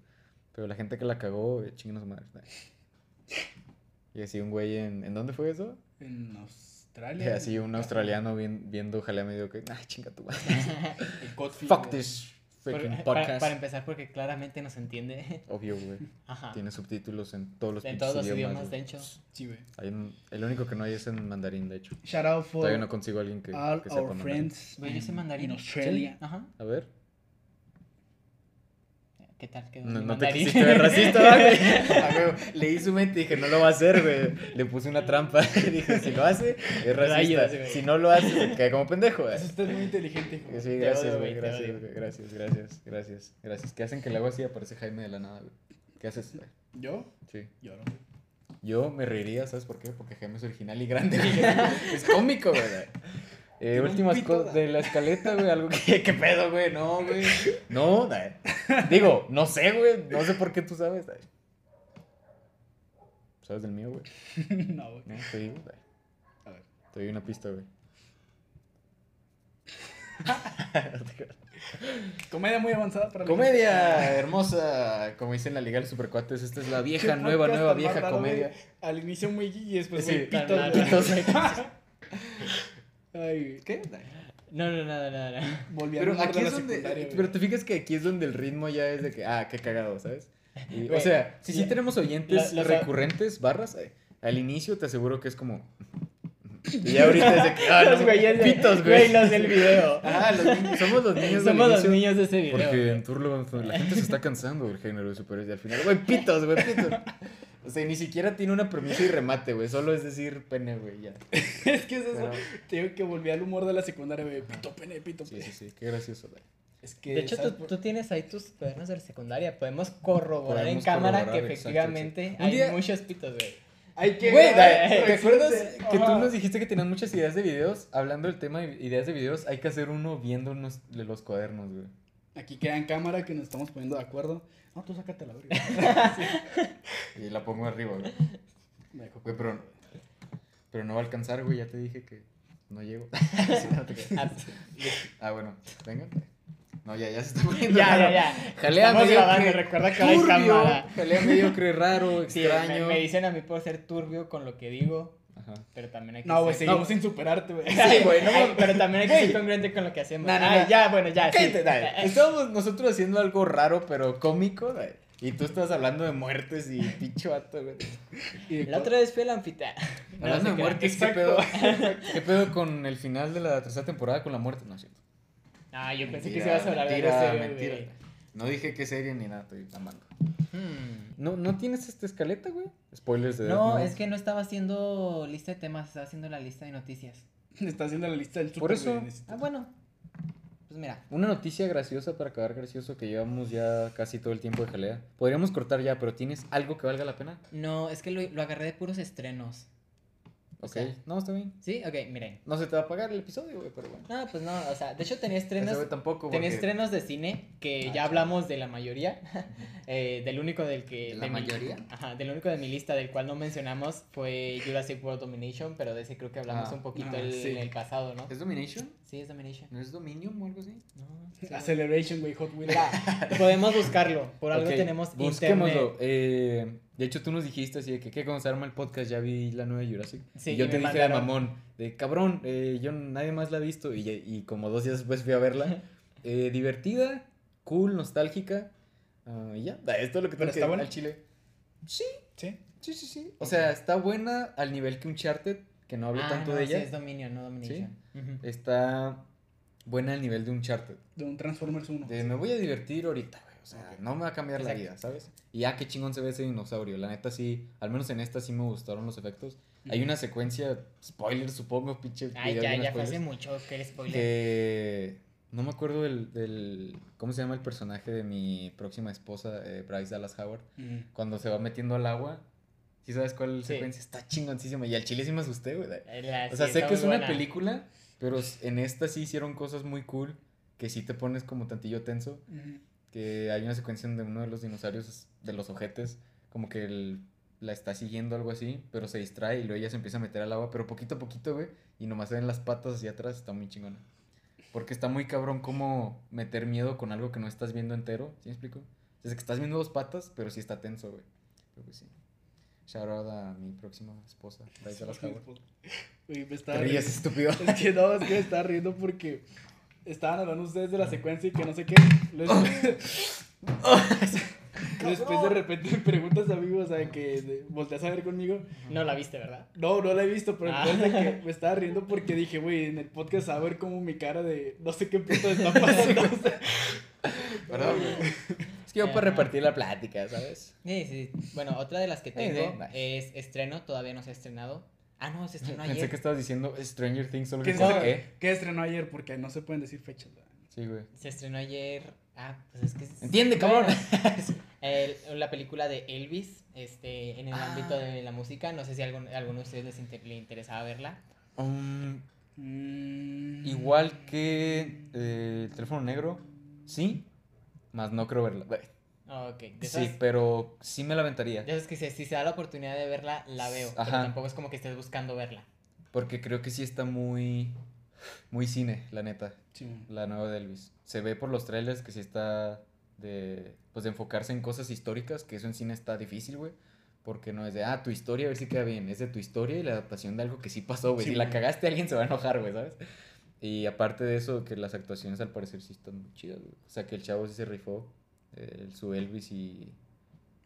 S1: Pero la gente que la cagó, eh, chinganos madre. Y así un güey en. ¿En dónde fue eso?
S2: En Australia.
S1: Así un australiano vien- viendo jalea medio que. Ah, chinga tu madre.
S2: El Codfield,
S1: Fuck
S2: güey.
S1: this
S3: Por-
S1: freaking
S3: para,
S1: podcast.
S3: para empezar, porque claramente no se entiende.
S1: Obvio, güey.
S3: Ajá.
S1: Tiene subtítulos en todos los
S3: En
S1: pinches
S3: todos los idiomas,
S1: güey.
S3: de hecho.
S2: Sí, güey.
S1: Hay un- el único que no hay es en mandarín, de hecho.
S2: Shout out for
S1: Todavía no consigo a alguien que,
S2: all
S1: que sepa
S2: our
S1: mandarín.
S2: friends
S3: Güey, yo sé mandarín.
S2: in Australia.
S3: Ajá.
S1: A ver.
S3: ¿Qué tal? ¿Qué
S1: No, no te quisiste ver racista, ¿verdad, güey? Leí su mente y dije, no lo va a hacer, güey. Le puse una trampa. dije, si lo hace, es racista.
S3: Rayos, güey.
S1: si no lo hace, queda como pendejo, güey.
S2: Es usted muy inteligente, hijo.
S1: Sí, gracias, güey.
S3: güey,
S1: Gracias, güey. Gracias, gracias, gracias, gracias. ¿Qué hacen que le hago así y aparece Jaime de la nada, güey? ¿Qué haces? güey?
S2: ¿Yo?
S1: Sí.
S2: Lloro.
S1: Yo me reiría, ¿sabes por qué? Porque Jaime es original y grande. güey. es cómico, güey. Eh, últimas cosas de la escaleta, güey. Algo que. ¿Qué pedo, güey? No, güey. No, güey. Digo, no sé, güey. No sé por qué tú sabes. ¿Sabes del mío, güey?
S2: no, güey.
S1: No, te digo.
S2: A ver.
S1: Te doy una pista, güey.
S2: Comedia muy avanzada para
S1: Comedia hermosa, como dicen en la Liga de Supercuates, esta es la vieja, nueva, nueva, vieja
S2: raro,
S1: comedia.
S2: güey. Al inicio muy y después
S1: Sí,
S2: muy pitos. Ay.
S1: ¿Qué?
S3: No, no, nada, nada. nada.
S2: Volví al
S1: Pero aquí es donde. Pero te fijas que aquí es donde el ritmo ya es de que, ah, qué cagado, ¿sabes? Y, o sea, si sí tenemos oyentes
S3: la-
S1: recurrentes, barras, eh, al inicio te aseguro que es como. Y ya ahorita es de que. Ah,
S3: Los
S1: no,
S3: güeyes de-
S1: pitos, güey.
S3: los del video.
S1: Ah, los somos los niños del
S3: Somos los
S1: inicio,
S3: niños de ese video.
S1: Porque
S3: güey.
S1: en Turlo la gente se está cansando del género de superhéroes y al final, güey, pitos, güey, pitos. O sea, ni siquiera tiene una premisa y remate, güey. Solo es decir pene, güey, ya.
S2: es que es eso.
S1: Pero-
S2: Te digo que volví al humor de la secundaria, güey. Pito pene, pito
S1: Sí,
S2: pene.
S1: sí, sí. Qué gracioso, güey.
S2: Es que.
S3: De hecho,
S2: ¿sabes
S3: tú,
S2: por-
S3: tú tienes ahí tus cuadernos de la secundaria. Podemos corroborar
S1: Podemos
S3: en cámara
S1: corroborar,
S3: que efectivamente
S1: exacto.
S3: Hay
S1: día-
S3: muchos pitos, güey.
S2: Hay que.
S1: Güey, ¿te acuerdas que tú nos dijiste que tenías muchas ideas de videos? Hablando del tema de ideas de videos, hay que hacer uno viendo unos de los cuadernos, güey.
S2: Aquí queda en cámara que nos estamos poniendo de acuerdo. No, tú sácate la verga.
S1: Y la pongo arriba, güey. Güey, pero, pero no va a alcanzar, güey. Ya te dije que no llego. Sí, no te creas. ah, bueno, venga. No, ya, ya se está poniendo
S3: Ya,
S1: raro.
S3: ya, ya.
S1: Jalea
S3: Estamos
S1: medio
S3: grabando, recuerda que ahora hay
S1: turbio,
S3: cámara.
S1: Jalea mediocre, raro,
S3: Sí,
S1: extraño.
S3: me, me dicen a mí por ser turbio con lo que digo,
S1: Ajá.
S3: pero también hay que
S2: No, güey,
S3: ser...
S2: seguimos sin superarte, güey.
S1: Sí, güey, no
S3: pero también hay que
S1: Güey.
S3: ser congruente con lo que hacemos.
S1: No, no,
S3: Ay,
S1: no.
S3: ya, bueno, ya, sí.
S1: Estábamos nosotros haciendo algo raro, pero cómico, dale. Y tú estás hablando de muertes y pincho vato, güey.
S2: Y de
S3: La otra vez fui al anfiteatro.
S1: Hablando
S3: No,
S1: de
S3: se
S1: muertes, ¿qué pedo? ¿Qué pedo con el final de la tercera temporada con la muerte? No, es cierto.
S3: Ah, yo pensé que
S1: Mentira,
S3: se ibas a hablar
S1: mentira,
S3: de eso.
S1: mentira. No dije qué serie ni nada, estoy amando.
S3: Hmm.
S1: ¿No, ¿No tienes esta escaleta, güey? Spoilers de
S3: No, es que no estaba haciendo lista de temas, estaba haciendo la lista de noticias.
S2: Está haciendo la lista del
S1: Por eso-
S3: Ah, bueno. Pues mira,
S1: Una noticia graciosa para acabar gracioso que llevamos ya casi todo el tiempo de jalea. Podríamos cortar ya, pero ¿tienes algo que valga la pena?
S3: no, es que lo, lo agarré de puros estrenos. O
S1: Ok,
S3: sea-
S1: no, está bien.
S3: ¿Sí? Ok, miren.
S1: No se te va a pagar el episodio, güey, pero bueno.
S3: No, pues no, o sea, de hecho tenía
S1: Ese
S3: estrenos,
S1: güey tampoco,
S3: tenía
S1: porque-
S3: estrenos de cine que
S1: Ah,
S3: ya hablamos de la mayoría. eh, del único del que...
S1: ¿La
S3: de mi-
S1: mayoría?
S3: ajá, del único de mi lista del cual no mencionamos fue Jurassic World Domination, pero de ese creo que hablamos
S1: Ah.
S3: un poquito
S2: Ah,
S3: el,
S2: sí.
S3: en el pasado, ¿no?
S1: ¿Es Domination?
S3: Sí, es Domination.
S1: ¿No es Dominion o algo así?
S3: No, sí.
S2: Acceleration, güey, Hot Wheels.
S3: Podemos buscarlo, por algo tenemos
S1: busquémoslo.
S3: internet.
S1: Eh, de hecho, tú nos dijiste así de que, ¿qué? Cuando se arma el podcast ya vi la nueva Jurassic.
S3: Sí,
S1: y yo
S3: y
S1: te dije de
S3: mandaron.
S1: mamón, de cabrón, eh, yo nadie más la ha visto. Y, y como dos días después fui a verla. Eh, divertida, cool, nostálgica. ah, y ya, esto es lo que
S2: Pero
S1: tengo que
S2: está buena.
S1: al chile. Sí,
S2: Sí.
S1: sí, sí, sí. O sea, está buena al nivel que Uncharted, que no hablo
S3: Ah,
S1: tanto
S3: no,
S1: de
S3: sí,
S1: ella.
S3: es Dominion, no Domination. Ujú.
S1: Está buena al nivel de Uncharted.
S2: De un Transformers 1.
S1: De me voy a divertir ahorita, güey. O sea, no me va a cambiar la vida, ¿sabes? Y ya qué chingón se ve ese dinosaurio. La neta sí, al menos en esta sí me gustaron los efectos. Hay una secuencia, spoiler supongo, pinche.
S3: Ay, ya, ya fue hace mucho que el spoiler.
S1: Que no me acuerdo del, del. ¿Cómo se llama el personaje de mi próxima esposa, eh, Bryce Dallas Howard?
S2: Mm.
S1: Cuando se va metiendo al agua. ¿Sí sabes cuál
S3: Sí.
S1: secuencia? Está chingoncísima. Y al chile sí me asusté, güey. O sea,
S3: sí,
S1: sé que es una
S3: buena.
S1: película, pero en esta sí hicieron cosas muy cool. Que sí te pones como tantillo tenso
S2: Ujú.
S1: que hay una secuencia donde uno de los dinosaurios de los ojetes como que el- la está siguiendo algo así, pero se distrae y luego ella se empieza a meter al agua, pero poquito a poquito, güey, y nomás se ven las patas hacia atrás, está muy chingona. Porque está muy cabrón como meter miedo con algo que no estás viendo entero, ¿sí me explico? Desde que estás viendo dos patas, pero sí está tenso, güey. Pero pues sí. Shout out a mi próxima esposa, Dallas Howard.
S2: Güey, me
S1: Te
S2: estaba
S1: ríes,
S2: riendo.
S1: estúpido.
S2: Es que no, es que me estaba riendo porque estaban hablando ustedes de la secuencia y que no sé qué. Después de repente me preguntas, amigo, o sea, que volteas a ver conmigo.
S3: No la viste, ¿verdad?
S2: No, no la he visto, pero
S3: Ah.
S2: de que me estaba riendo porque dije, güey, en el podcast a ver como mi cara de no sé qué puto está pasando.
S1: Perdón, güey. Es que yo para
S3: Ajá.
S1: repartir la plática, ¿sabes?
S3: Sí, sí. Bueno, otra de las que tengo
S1: sí.
S3: es estreno, todavía no se ha estrenado. Ah, no, se estrenó
S1: Pensé
S3: ayer.
S1: que estabas diciendo Stranger Things, solo
S2: ¿Qué,
S1: que no qué.
S2: qué estrenó ayer? Porque no se pueden decir fechas. ¿verdad?
S1: Sí, güey.
S3: Se estrenó ayer. Ah, pues es que.
S1: Entiende,
S3: Bueno,
S1: cabrón.
S3: el- la película de Elvis, este, en el
S1: Ah.
S3: ámbito de la música. No sé si a alguno de ustedes les inter- interesaba verla.
S1: Um,
S2: Mm.
S1: igual que eh, el teléfono negro, sí, más no creo verla. Güey.
S3: Oh, ok. De
S1: Sí, pero sí me la aventaría.
S3: de esas que se- si se da la oportunidad de verla, la veo. Pero
S1: Ajá.
S3: tampoco es como que estés buscando verla.
S1: Porque creo que sí está muy, muy cine, la neta,
S2: Sí,
S1: la nueva de Elvis. Se ve por los trailers que sí está de, pues, de enfocarse en cosas históricas, que eso en cine está difícil, güey. Porque no es de, ah, tu historia, a ver si queda bien. Es de tu historia y la adaptación de algo que sí pasó, güey.
S2: Sí,
S1: si la cagaste, alguien se va a enojar, güey, ¿sabes? Y aparte de eso, que las actuaciones al parecer sí están muy chidas, güey. O sea, que el chavo sí se rifó. eh, su Elvis y...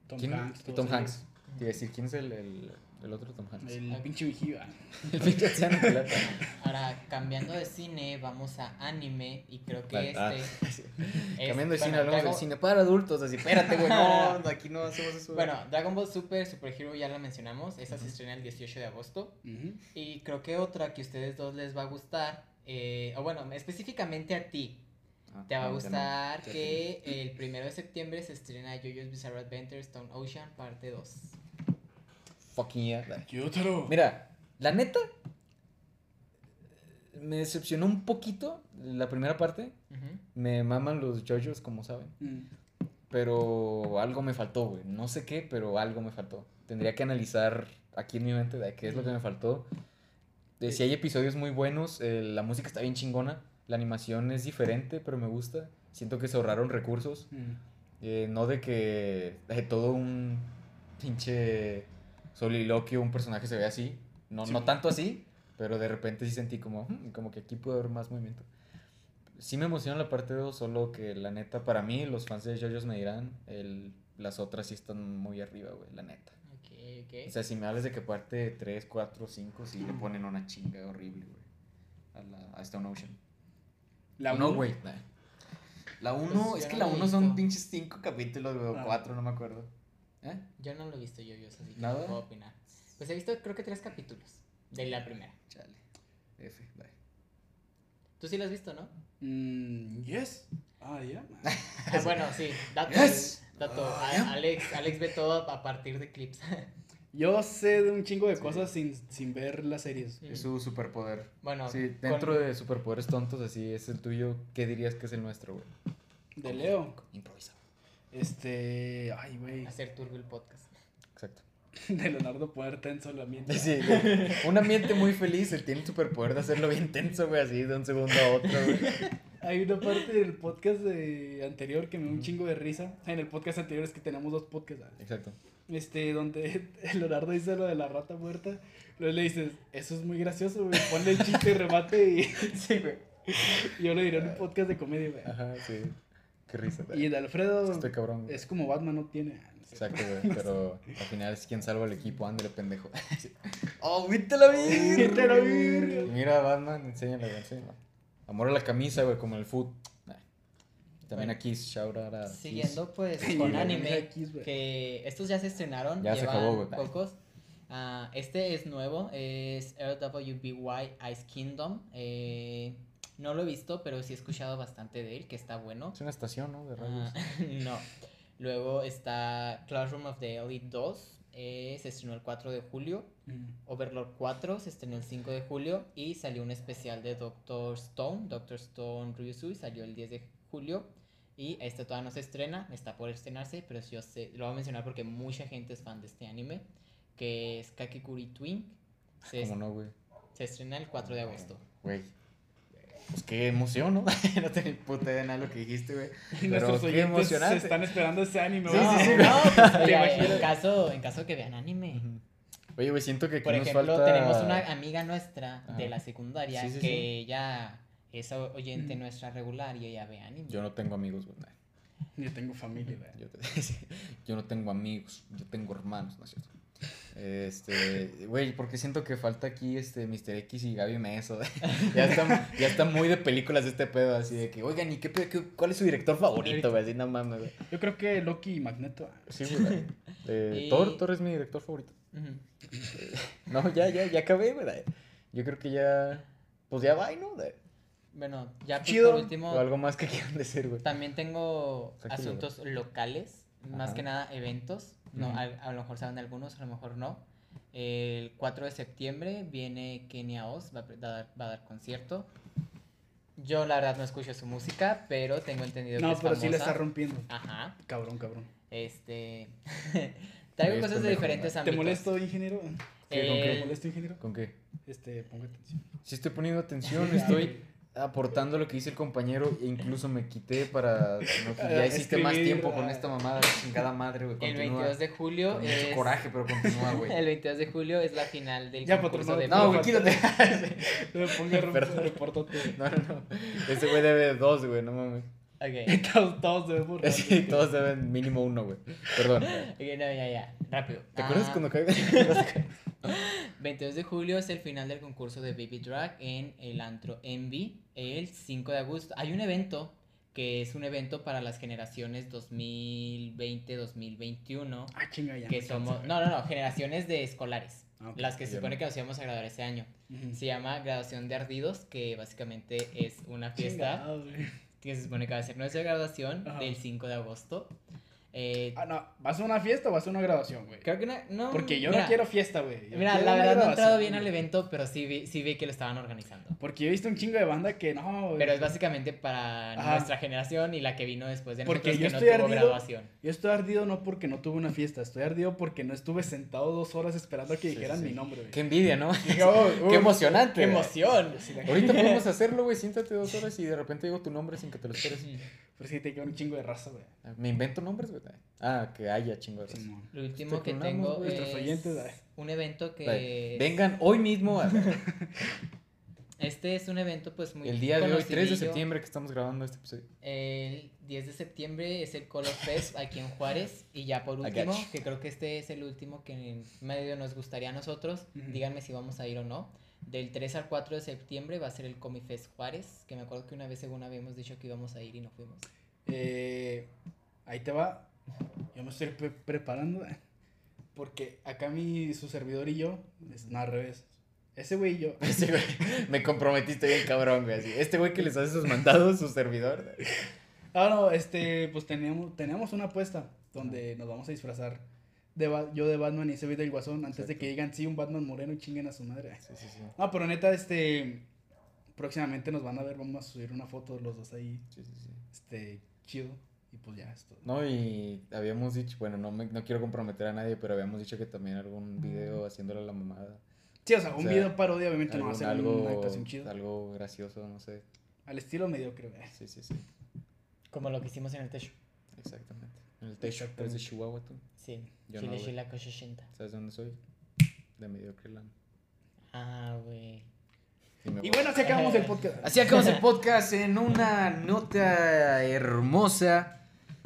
S2: Tom
S1: ¿quién?
S2: Hanks.
S1: Tom. Hanks. Te iba a decir, ¿quién es el, el, el otro Tom Hanks?
S2: El pinche vigío. ah.
S1: El pinche anciano pelata.
S3: Ahora, cambiando de cine, vamos a anime. Y creo que
S1: Ah, ah,
S3: este.
S1: sí.
S3: es-
S1: Cambiando de cine, hablamos
S3: Dragon-
S1: del cine para adultos. Así, espérate, güey, no, aquí no hacemos eso.
S3: Bueno, Dragon Ball Super Super Hero ya la mencionamos. Esa se estrena el 18 de agosto. Y creo que otra que a ustedes dos les va a gustar. Eh, o bueno, específicamente a ti.
S1: Ah,
S3: Te va a gustar
S1: no,
S3: que el primero de septiembre se estrena JoJo's Bizarre Adventure Stone Ocean parte 2.
S1: sé. Fucking yeah. Mira, la neta, me decepcionó un poquito la primera parte.
S3: Ujú.
S1: Me maman los JoJo's, como saben.
S2: Mm.
S1: Pero algo me faltó, güey. No sé qué, pero algo me faltó. Tendría que analizar aquí en mi mente de qué es lo que me faltó. De si hay episodios muy buenos, eh, la música está bien chingona. La animación es diferente, pero me gusta. Siento que se ahorraron recursos.
S2: Mm.
S1: Eh, no de que eh, todo un pinche soliloquio, un personaje se ve así. No,
S2: Sí.
S1: no tanto así, pero de repente sí sentí como, "Hmm, como que aquí puede haber más movimiento. Sí me emociona la parte 2, solo que la neta, para mí, los fans de JoJo's me dirán, el, las otras sí están muy arriba, güey, la neta.
S3: Ok, ok.
S1: O sea, si me hablas de que parte 3, 4, 5, sí le ponen una chinga horrible, güey. A, la, a Stone Ocean.
S2: La
S1: no,
S2: uno.
S1: güey. nah. La 1,
S3: Pues
S1: es
S3: yo
S1: que
S3: no
S1: la
S3: la he
S1: 1 son pinches 5 capítulos, güey, o
S2: Ah.
S1: 4, no me acuerdo. ¿Eh?
S3: Yo no lo he visto JoJo's, así que
S1: ¿Nada?
S3: no puedo opinar. Pues he visto creo que tres capítulos de la primera.
S1: Chale. F, bye.
S3: Tú sí lo has visto, ¿no?
S2: Mm, yes. Ah, ya.
S3: Ah, bueno, sí, dato.
S1: Yes.
S3: dato.
S2: Ah.
S3: Alex, Alex ve todo a partir de clips.
S2: Yo sé de un chingo de
S1: Sí.
S2: cosas sin, sin ver las series.
S1: Es su superpoder.
S3: Bueno,
S1: Sí,
S3: con-
S1: dentro de superpoderes tontos, así es el tuyo. ¿Qué dirías que es el nuestro, güey?
S2: De Leo.
S1: Improvisa.
S2: Este. Ay, güey.
S3: hacer turbio el podcast.
S1: Exacto.
S2: De Leonardo poner tenso el ambiente.
S1: Sí, güey. Un ambiente muy feliz, él tiene el superpoder de hacerlo bien tenso, güey, así de un segundo a otro, güey.
S2: Hay una parte del podcast de anterior que me da un chingo de risa. En el podcast anterior es que tenemos dos podcasts. ¿sabes?
S1: Exacto.
S2: Este, donde Leonardo dice lo de la rata muerta. Luego le dices, eso es muy gracioso, güey. Ponle el chiste y remate y,
S1: Sí, güey.
S2: yo le diré en un podcast de comedia, güey.
S1: Ajá, sí. Qué risa,
S2: Y de Alfredo
S1: Estoy cabrón, güey.
S2: es como Batman no tiene. no sé.
S1: Exacto, güey. Pero al final es quien salva al equipo, ándale, pendejo. ¡Oh, viste la virga!
S2: Vete la virga.
S1: Mira, Batman, enséñale, enséñale. Amor a la camisa, güey, como el food. Nah. También aquí, shout out a Kiss.
S3: Siguiendo pues con anime, que estos ya se estrenaron,
S1: Ya se
S3: llevan
S1: acabó, güey.
S3: pocos. Ah, este es nuevo, es RWBY Ice Kingdom. eh, no lo he visto, pero sí he escuchado bastante de él, que está bueno.
S1: Es una estación, ¿no? De radios.
S3: Ah, no. Luego está Classroom of the Elite 2, eh, se estrenó el 4 de julio.
S2: Mm.
S3: Overlord 4 se estrenó el 5 de julio y salió un especial de Doctor Stone, Doctor Stone Ryusui, salió el 10 de julio y este todavía no se estrena, está por estrenarse, pero yo sé, lo voy a mencionar porque mucha gente es fan de este anime, que es Kakekuri Twin, se,
S1: ¿Cómo no, güey?
S3: se estrena el 4 de agosto.
S1: Güey. Pues qué emoción, ¿no? no tenía ni puta idea de nada lo que dijiste, güey.
S2: Y
S1: Pero
S2: nuestros
S1: qué
S2: oyentes
S1: emocionante.
S2: se están esperando ese anime,
S1: Sí,
S2: güey.
S1: sí, sí,
S3: no, pues,
S2: ¿Te
S3: oiga,
S2: imaginas?
S3: en caso, en caso que vean anime.
S1: Oye, güey, siento que aquí
S3: Por
S1: nos
S3: ejemplo,
S1: falta...
S3: tenemos una amiga nuestra de
S1: Ajá.
S3: la secundaria
S1: Sí, sí,
S3: que
S1: sí.
S3: ella es oyente
S2: Mm.
S3: nuestra regular y ella ve anime.
S1: Yo no tengo amigos, güey.
S2: Yo tengo familia, güey.
S1: Yo, te- sí, yo no tengo amigos, yo tengo hermanos, ¿no es cierto? Este, güey, porque siento que falta aquí este Mr. X y Gaby Meso. ya, está, ya está muy de películas este pedo, así de que, oigan, ¿y qué, pedo? qué- cuál es su director favorito, güey? Así no mames, güey.
S2: Yo creo que Loki y Magneto.
S1: Sí, güey. Eh,
S3: Y-
S1: Thor, Thor es mi director favorito. No, ya, ya, ya acabé, güey. Yo creo que ya, pues ya va, ¿no? De-
S3: Bueno, ya pues,
S2: Chido.
S3: por último,
S1: O algo más que quieran decir, güey.
S3: también tengo
S1: Tranquilo,
S3: asuntos locales, más
S1: Ajá.
S3: que nada eventos. No,
S1: Ujú.
S3: a, a lo mejor saben algunos, a lo mejor no. El 4 de septiembre viene Kenia Oz, va a, dar, va a dar concierto. Yo la verdad no escucho su música, pero tengo entendido que
S2: No,
S3: es
S2: pero sí le
S3: famosa.
S2: está rompiendo.
S3: Ajá.
S2: Cabrón, cabrón.
S3: Este. Traigo cosas de diferentes
S2: ¿Te
S3: ámbitos.
S2: molesto, ingeniero?
S1: ¿Qué, con
S3: Eh,
S2: ¿Te molesto, ingeniero?
S1: ¿Con qué?
S2: Este, ponga atención.
S1: Sí estoy poniendo atención, estoy aportando lo que dice el compañero e incluso me quité para no, que ya hiciste más tiempo con
S2: ah.
S1: esta mamada, chingada madre, güey,
S3: El
S1: continúa.
S3: 22 de julio
S1: Con
S3: es.
S1: coraje, pero continúa, güey.
S3: El 22 de julio es la final del
S2: Ya,
S3: concurso
S2: patrón,
S3: de
S1: No, güey, quítate.
S2: No me ponga
S1: Perdón.
S2: reportote.
S1: No, no, no. Ese güey debe dos, güey, no mames.
S3: Ok.
S2: Todos, todos debemos.
S1: Sí, todos deben mínimo uno, güey. Perdón.
S3: Ok, no, ya, ya. Rápido.
S1: ¿Te acuerdas
S3: Ah,
S1: cuando caiga?
S3: 22 de julio es el final del concurso de Baby Drag en el antro Envy. El 5 de agosto hay un evento que es un evento para las generaciones 2020-2021.
S2: Ah, chinga, ya.
S3: Que somos. No, no, no, generaciones de escolares.
S2: Ah, ok.
S3: Las que se supone
S1: no.
S3: que nos íbamos a graduar ese año.
S2: Ujú.
S3: Se llama Graduación de Ardidos, que básicamente es una fiesta
S2: Chingado, güey.
S3: Que se supone que va a ser nuestra graduación
S2: Ajá.
S3: del 5 de agosto. Eh,
S2: Ah, no. ¿Vas a una fiesta o vas a una graduación, güey?
S3: creo que no. no,
S2: Porque yo
S3: mira,
S2: no quiero fiesta, güey. Yo
S3: Mira, la verdad no he entrado bien al evento, pero sí vi, sí vi que lo estaban organizando.
S2: Porque yo he visto un chingo de banda que no, güey.
S3: Pero es básicamente para
S2: Ajá.
S3: nuestra generación y la que vino después de
S2: Porque
S3: nosotros
S2: yo
S3: que no
S2: estoy
S3: tuvo
S2: ardido.
S3: graduación.
S2: Yo estoy ardido no porque no tuve una fiesta, estoy ardido porque no estuve sentado dos horas esperando a que
S1: Sí,
S2: dijeran
S1: sí.
S2: mi nombre, güey.
S1: Qué envidia, ¿no? Qué emocionante.
S3: ¡Qué emoción!
S1: Ahorita podemos hacerlo, güey. Siéntate dos horas y de repente digo tu nombre sin que te lo esperes.
S2: Pero sí, te queda un chingo de raza, güey.
S1: Me invento nombres, güey. Ah, que haya chingo de raza.
S2: Simón.
S3: Lo último
S1: Estoy
S3: que tengo es
S2: oyentes,
S3: un evento que...
S1: Dale. Vengan hoy mismo a-
S3: Este es un evento pues muy
S1: el día de hoy, 3 de septiembre, que estamos grabando este episodio.
S3: El 10 de septiembre es el Color Fest aquí en Juárez. Y ya por último, que creo que este es el último que en medio nos gustaría a nosotros. Díganme si vamos a ir o no. Del 3 al 4 de septiembre va a ser el Comic Fest Juárez. Que me acuerdo que una vez según habíamos dicho que íbamos a ir y no fuimos.
S2: Eh, ahí te va. Yo me estoy pre- preparando. Porque acá mi, su servidor y yo, es no, al revés. Ese güey y yo.
S1: Ese güey, me comprometiste bien cabrón, güey. así. Este güey que les hace sus mandados, su servidor.
S2: Ah, no, este, pues teníamos, teníamos una apuesta donde nos vamos a disfrazar. De Ba- yo de Batman y ese güey del Guasón, antes de que digan, sí, un Batman moreno y chinguen a su madre.
S1: Sí, sí, sí.
S2: No, pero neta, este, próximamente nos van a ver, vamos a subir una foto los dos ahí,
S1: Sí, sí, sí.
S2: este, chido. Y pues ya, esto.
S1: No, y habíamos dicho, bueno, no, me, no quiero comprometer a nadie, pero habíamos dicho que también algún video haciéndole a la mamada.
S2: Sí, o sea,
S1: O
S2: un
S1: sea,
S2: video parodia obviamente no va a
S1: Algún-
S2: ser
S1: algo,
S2: una actuación chida.
S1: algo gracioso, no sé.
S2: Al estilo mediocre, güey.
S1: Sí, sí, sí.
S3: Como lo que hicimos en el techo.
S1: Exactamente. En el techo, pero es de Chihuahua tú.
S3: Sí.
S1: Yo
S3: Chile,
S1: no,
S3: 80.
S1: ¿Sabes de dónde soy? De Mediocreland.
S3: Ah, güey.
S1: Y,
S2: bueno, así acabamos el podcast.
S1: Así acabamos el podcast en una nota hermosa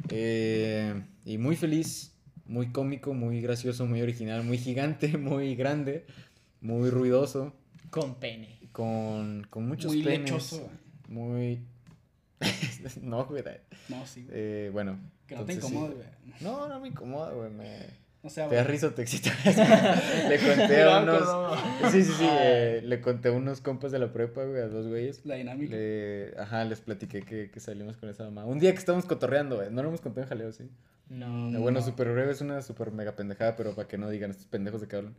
S1: eh, y muy feliz, muy cómico, muy gracioso, muy original, muy gigante, muy grande, muy ruidoso,
S3: Con pene.
S1: con, con muchos
S2: Muy
S1: penes,
S2: lechoso.
S1: Muy... no, güey.
S2: No, sí, güey.
S1: Eh, bueno.
S2: Que no te
S1: entonces
S2: incomodes, güey.
S1: No, no me incomoda, güey. Me...
S2: O sea,
S1: Te risa o te excita. le conté a unos... Sí, sí, sí. Eh, le conté a unos compas de la prepa, güey, a dos güeyes.
S2: La dinámica.
S1: Le, ajá, les platiqué que, que salimos con esa mamá. Un día que estábamos cotorreando, güey. No lo hemos contado en jaleo, sí.
S3: No.
S2: No.
S1: Bueno, super breve es una super mega pendejada, pero para que no digan estos pendejos de que hablan.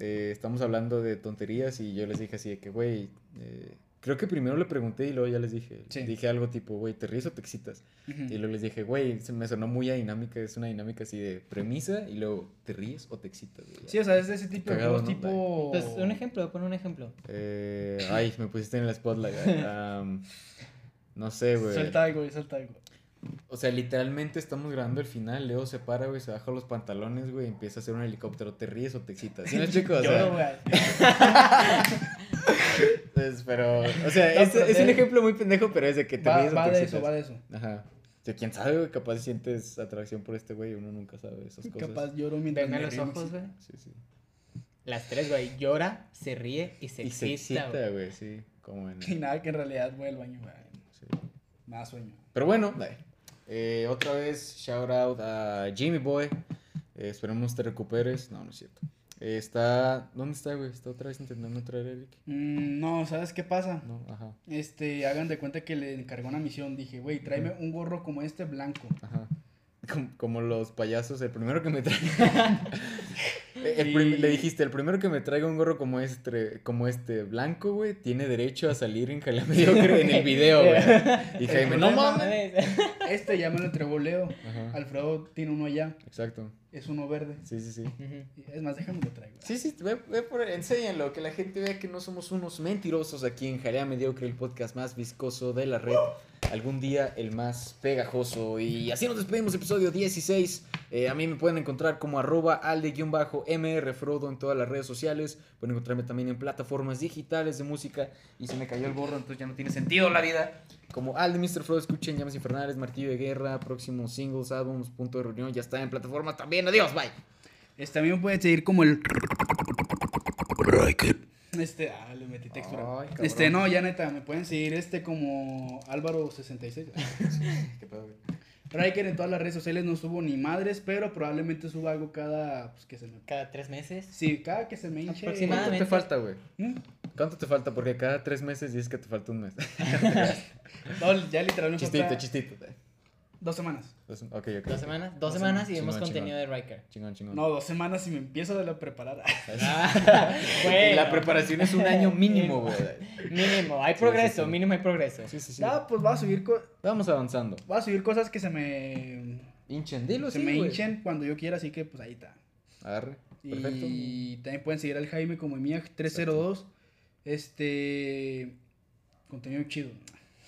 S1: Eh, estamos hablando de tonterías y yo les dije así de que, güey, eh, creo que primero le pregunté y luego ya les dije.
S2: Sí.
S1: Dije algo tipo, güey, ¿te ríes o te excitas? Y luego les dije, güey, se me sonó muy a dinámica, es una dinámica así de premisa y luego, ¿te ríes o te excitas? güey?
S2: Sí, o sea, es de ese tipo de
S1: Cagado,
S2: juegos
S1: ¿no?
S2: tipo.
S3: Pues un ejemplo, pon un ejemplo.
S1: Eh, ay, me pusiste en el spotlight. güey. Am, no sé, güey.
S2: Suelta algo, güey, suelta algo.
S1: O sea, literalmente estamos grabando el final. Leo se para, güey, se baja los pantalones, güey, y empieza a hacer un helicóptero. ¿Te ríes o te excitas? ¿Sí me explico? O sea,
S2: Lloro, güey.
S1: entonces, pero, o sea,
S2: No,
S1: es,
S2: pero
S1: es
S2: de-
S1: un ejemplo muy pendejo, pero es de que te
S2: Va, va de eso, va de eso.
S1: Ajá. O sea, quién sabe, güey, capaz sientes atracción por este güey, uno nunca sabe esas cosas.
S2: Capaz lloro mientras
S3: Venme los ojos, güey.
S1: Sí, sí.
S3: Las tres, güey. Llora, se ríe y se
S1: y se
S3: excita, güey.
S1: excita, güey, sí. Como en...
S2: Y nada, que en realidad voy al baño, güey.
S1: sí.
S2: Más sueño.
S1: Pero bueno, eh, otra vez, shout out a Jimmy Boy. Eh, esperemos te recuperes. No, no es cierto. Eh, está. ¿Dónde está, güey? Está otra vez intentando traer a Eric.
S2: Mm, no, ¿sabes qué pasa?
S1: No, ajá.
S2: Este, hagan de cuenta que le encargó una misión. Dije, güey, tráeme un gorro como este blanco.
S1: Ajá. Como, como los payasos, el primero que me traiga. El prim-
S2: Y-
S1: Le dijiste, el primero que me traiga un gorro como este, como este blanco, güey, tiene derecho a salir en Jalea Mediocre en el video, güey. Y Jaime, no mames.
S2: Este ya me lo entregó Leo.
S1: Ajá.
S2: Alfredo tiene uno allá.
S1: Exacto.
S2: Es uno verde.
S1: Sí, sí, sí.
S2: Es más, déjame lo traigo.
S1: Sí, sí, ve, ve por, enséñalo, que la gente vea que no somos unos mentirosos aquí en Jalea Mediocre, el podcast más viscoso de la red. Algún día el más pegajoso. Y así nos despedimos, episodio 16. Eh, a mí me pueden encontrar como arroba alde-mr Frodo en todas las redes sociales. Pueden encontrarme también en plataformas digitales de música. Y se me cayó el gorro, entonces ya no tiene sentido la vida. Como Alde Mr. Frodo, escuchen Llamas Infernales, Martillo de Guerra, próximos singles, álbums, punto de reunión. Ya está en plataformas también. Adiós, bye.
S2: Este, mí me pueden seguir como el. Este, ah, le metí textura.
S1: Ay,
S2: este, no, ya neta, me pueden seguir este como Álvaro66.
S1: ¿Qué pedo, güey?
S2: Riker en todas las redes sociales no subo ni madres, pero probablemente suba algo cada. Pues que se me.
S3: Cada tres meses.
S2: Sí, cada que se me hinche.
S1: ¿Cuánto te falta, güey?
S2: ¿Mm?
S1: ¿Cuánto te falta? Porque cada tres meses dices que te falta un mes.
S2: No, ya literalmente.
S1: chistito,
S2: falta
S1: chistito.
S2: Dos semanas.
S1: Dos- Ok, ok.
S3: Dos semanas. Dos
S2: Dos
S3: semanas y vemos
S1: Chingón,
S3: contenido de Riker.
S1: Chingón, chingón.
S2: No, dos semanas y me empiezo de la preparar.
S3: Ah,
S1: la preparación es un año mínimo, güey.
S3: Mínimo, hay
S1: Sí,
S3: progreso,
S1: sí, sí.
S3: mínimo hay progreso.
S1: Sí, sí, sí.
S2: Ya, pues voy a subir, co-
S1: Vamos avanzando.
S2: voy a subir cosas que se me.
S1: Hinchen, dilo,
S2: se
S1: sí,
S2: me hinchen cuando yo quiera, así que pues ahí está.
S1: Agarre. Perfecto.
S2: Y también pueden seguir al Jaime como Emiag302. Este. Contenido chido.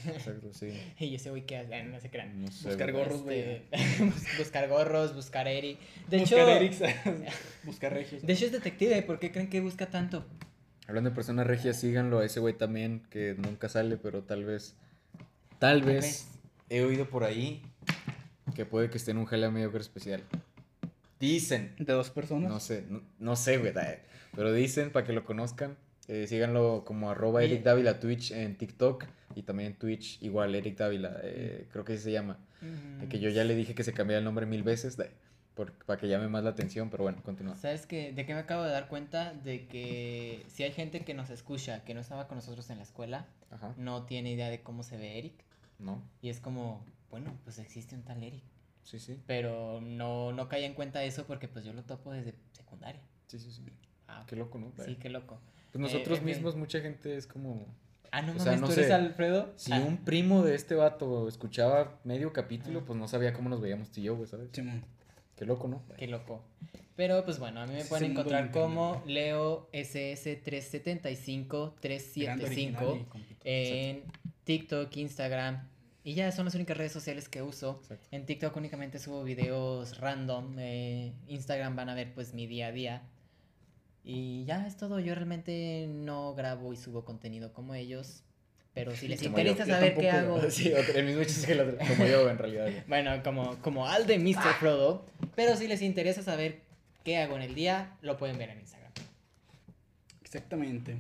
S1: Exacto, sí.
S3: Y ese güey que hace, no se crean.
S1: No sé.
S2: Buscar gorros, güey.
S3: Este, bus- buscar gorros, buscar Eric. De
S2: Buscar
S3: hecho,
S2: Erics, Buscar regios.
S3: de hecho es detective, ¿por qué creen que busca tanto?
S1: Hablando de personas regias, síganlo a ese güey también, que nunca sale, pero tal vez. Tal vez. He oído por ahí que puede que esté en un jalea mediocre especial. Dicen.
S2: De dos personas.
S1: No sé, no, no sé, güey. eh, Pero dicen, para que lo conozcan, eh, síganlo como arroba Eric Dávila Twitch en TikTok y también en Twitch igual Eric Dávila, eh, creo que así se llama. Eh, que yo ya le dije que se cambiara el nombre mil veces. de- por- para que llame más la atención, pero bueno, continúa.
S3: ¿Sabes qué? ¿De qué me acabo de dar cuenta? De que si hay gente que nos escucha, que no estaba con nosotros en la escuela,
S1: Ajá.
S3: no tiene idea de cómo se ve Eric.
S1: ¿No?
S3: Y es como, bueno, pues existe un tal Eric.
S1: Sí, sí.
S3: Pero no, no caía en cuenta eso porque pues yo lo topo desde secundaria.
S1: Sí, sí, sí.
S3: Ah,
S1: Qué loco, ¿no?
S3: sí, qué loco.
S1: Pues nosotros
S3: fin.
S1: mismos, mucha gente es como...
S3: Ah, no
S1: O
S3: mames,
S1: sea, no
S3: ¿tú eres. Alfredo?
S1: Si
S3: Ah,
S1: un primo de este vato escuchaba medio capítulo,
S3: Ah.
S1: pues no sabía cómo nos veíamos tú y yo, güey, ¿sabes?
S2: Simón.
S1: Qué loco, ¿no?
S3: Qué loco. Pero pues bueno, a mí me pueden encontrar como Leo SS375
S2: Grande, original
S3: 375
S2: y completo.
S3: en TikTok, Instagram. Y ya son las únicas redes sociales que uso.
S1: Exacto.
S3: En TikTok únicamente subo videos random. eh, Instagram van a ver pues mi día a día. Y ya es todo. Yo realmente no grabo y subo contenido como ellos. Pero si les
S1: Como
S3: interesa
S1: yo. Yo
S3: saber qué hago.
S1: Sí, otro- el mismo chiste que el otro, como yo, en realidad.
S3: Bueno, como, como al de Mr. Frodo. Pero si les interesa saber qué hago en el día, lo pueden ver en Instagram.
S2: Exactamente.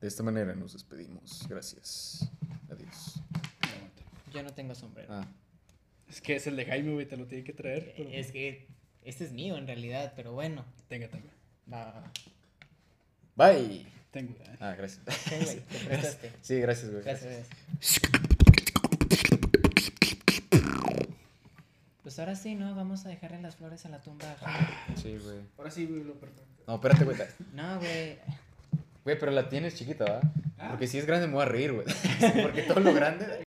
S1: De esta manera nos despedimos. Gracias. Adiós.
S3: Yo no tengo sombrero.
S1: Ah,
S2: Es que es el de Jaime, güey, te lo tiene que traer. pero-
S3: Es que este es mío en realidad, pero bueno.
S2: Tenga, tenga.
S3: Va, va, va.
S1: Bye.
S2: Tengo. eh.
S1: Ah, gracias.
S3: Ten, güey, te prestaste.
S1: Sí, gracias, güey.
S3: Gracias. Pues ahora sí, ¿no? Vamos a dejarle las flores a la tumba.
S1: Sí, güey.
S2: Ahora sí, güey, lo perfecto.
S1: No, espérate, güey.
S3: No, güey.
S1: Güey, pero la tienes chiquita, ¿va?
S2: Ah.
S1: Porque si es grande me voy a reír, güey. Porque todo lo grande.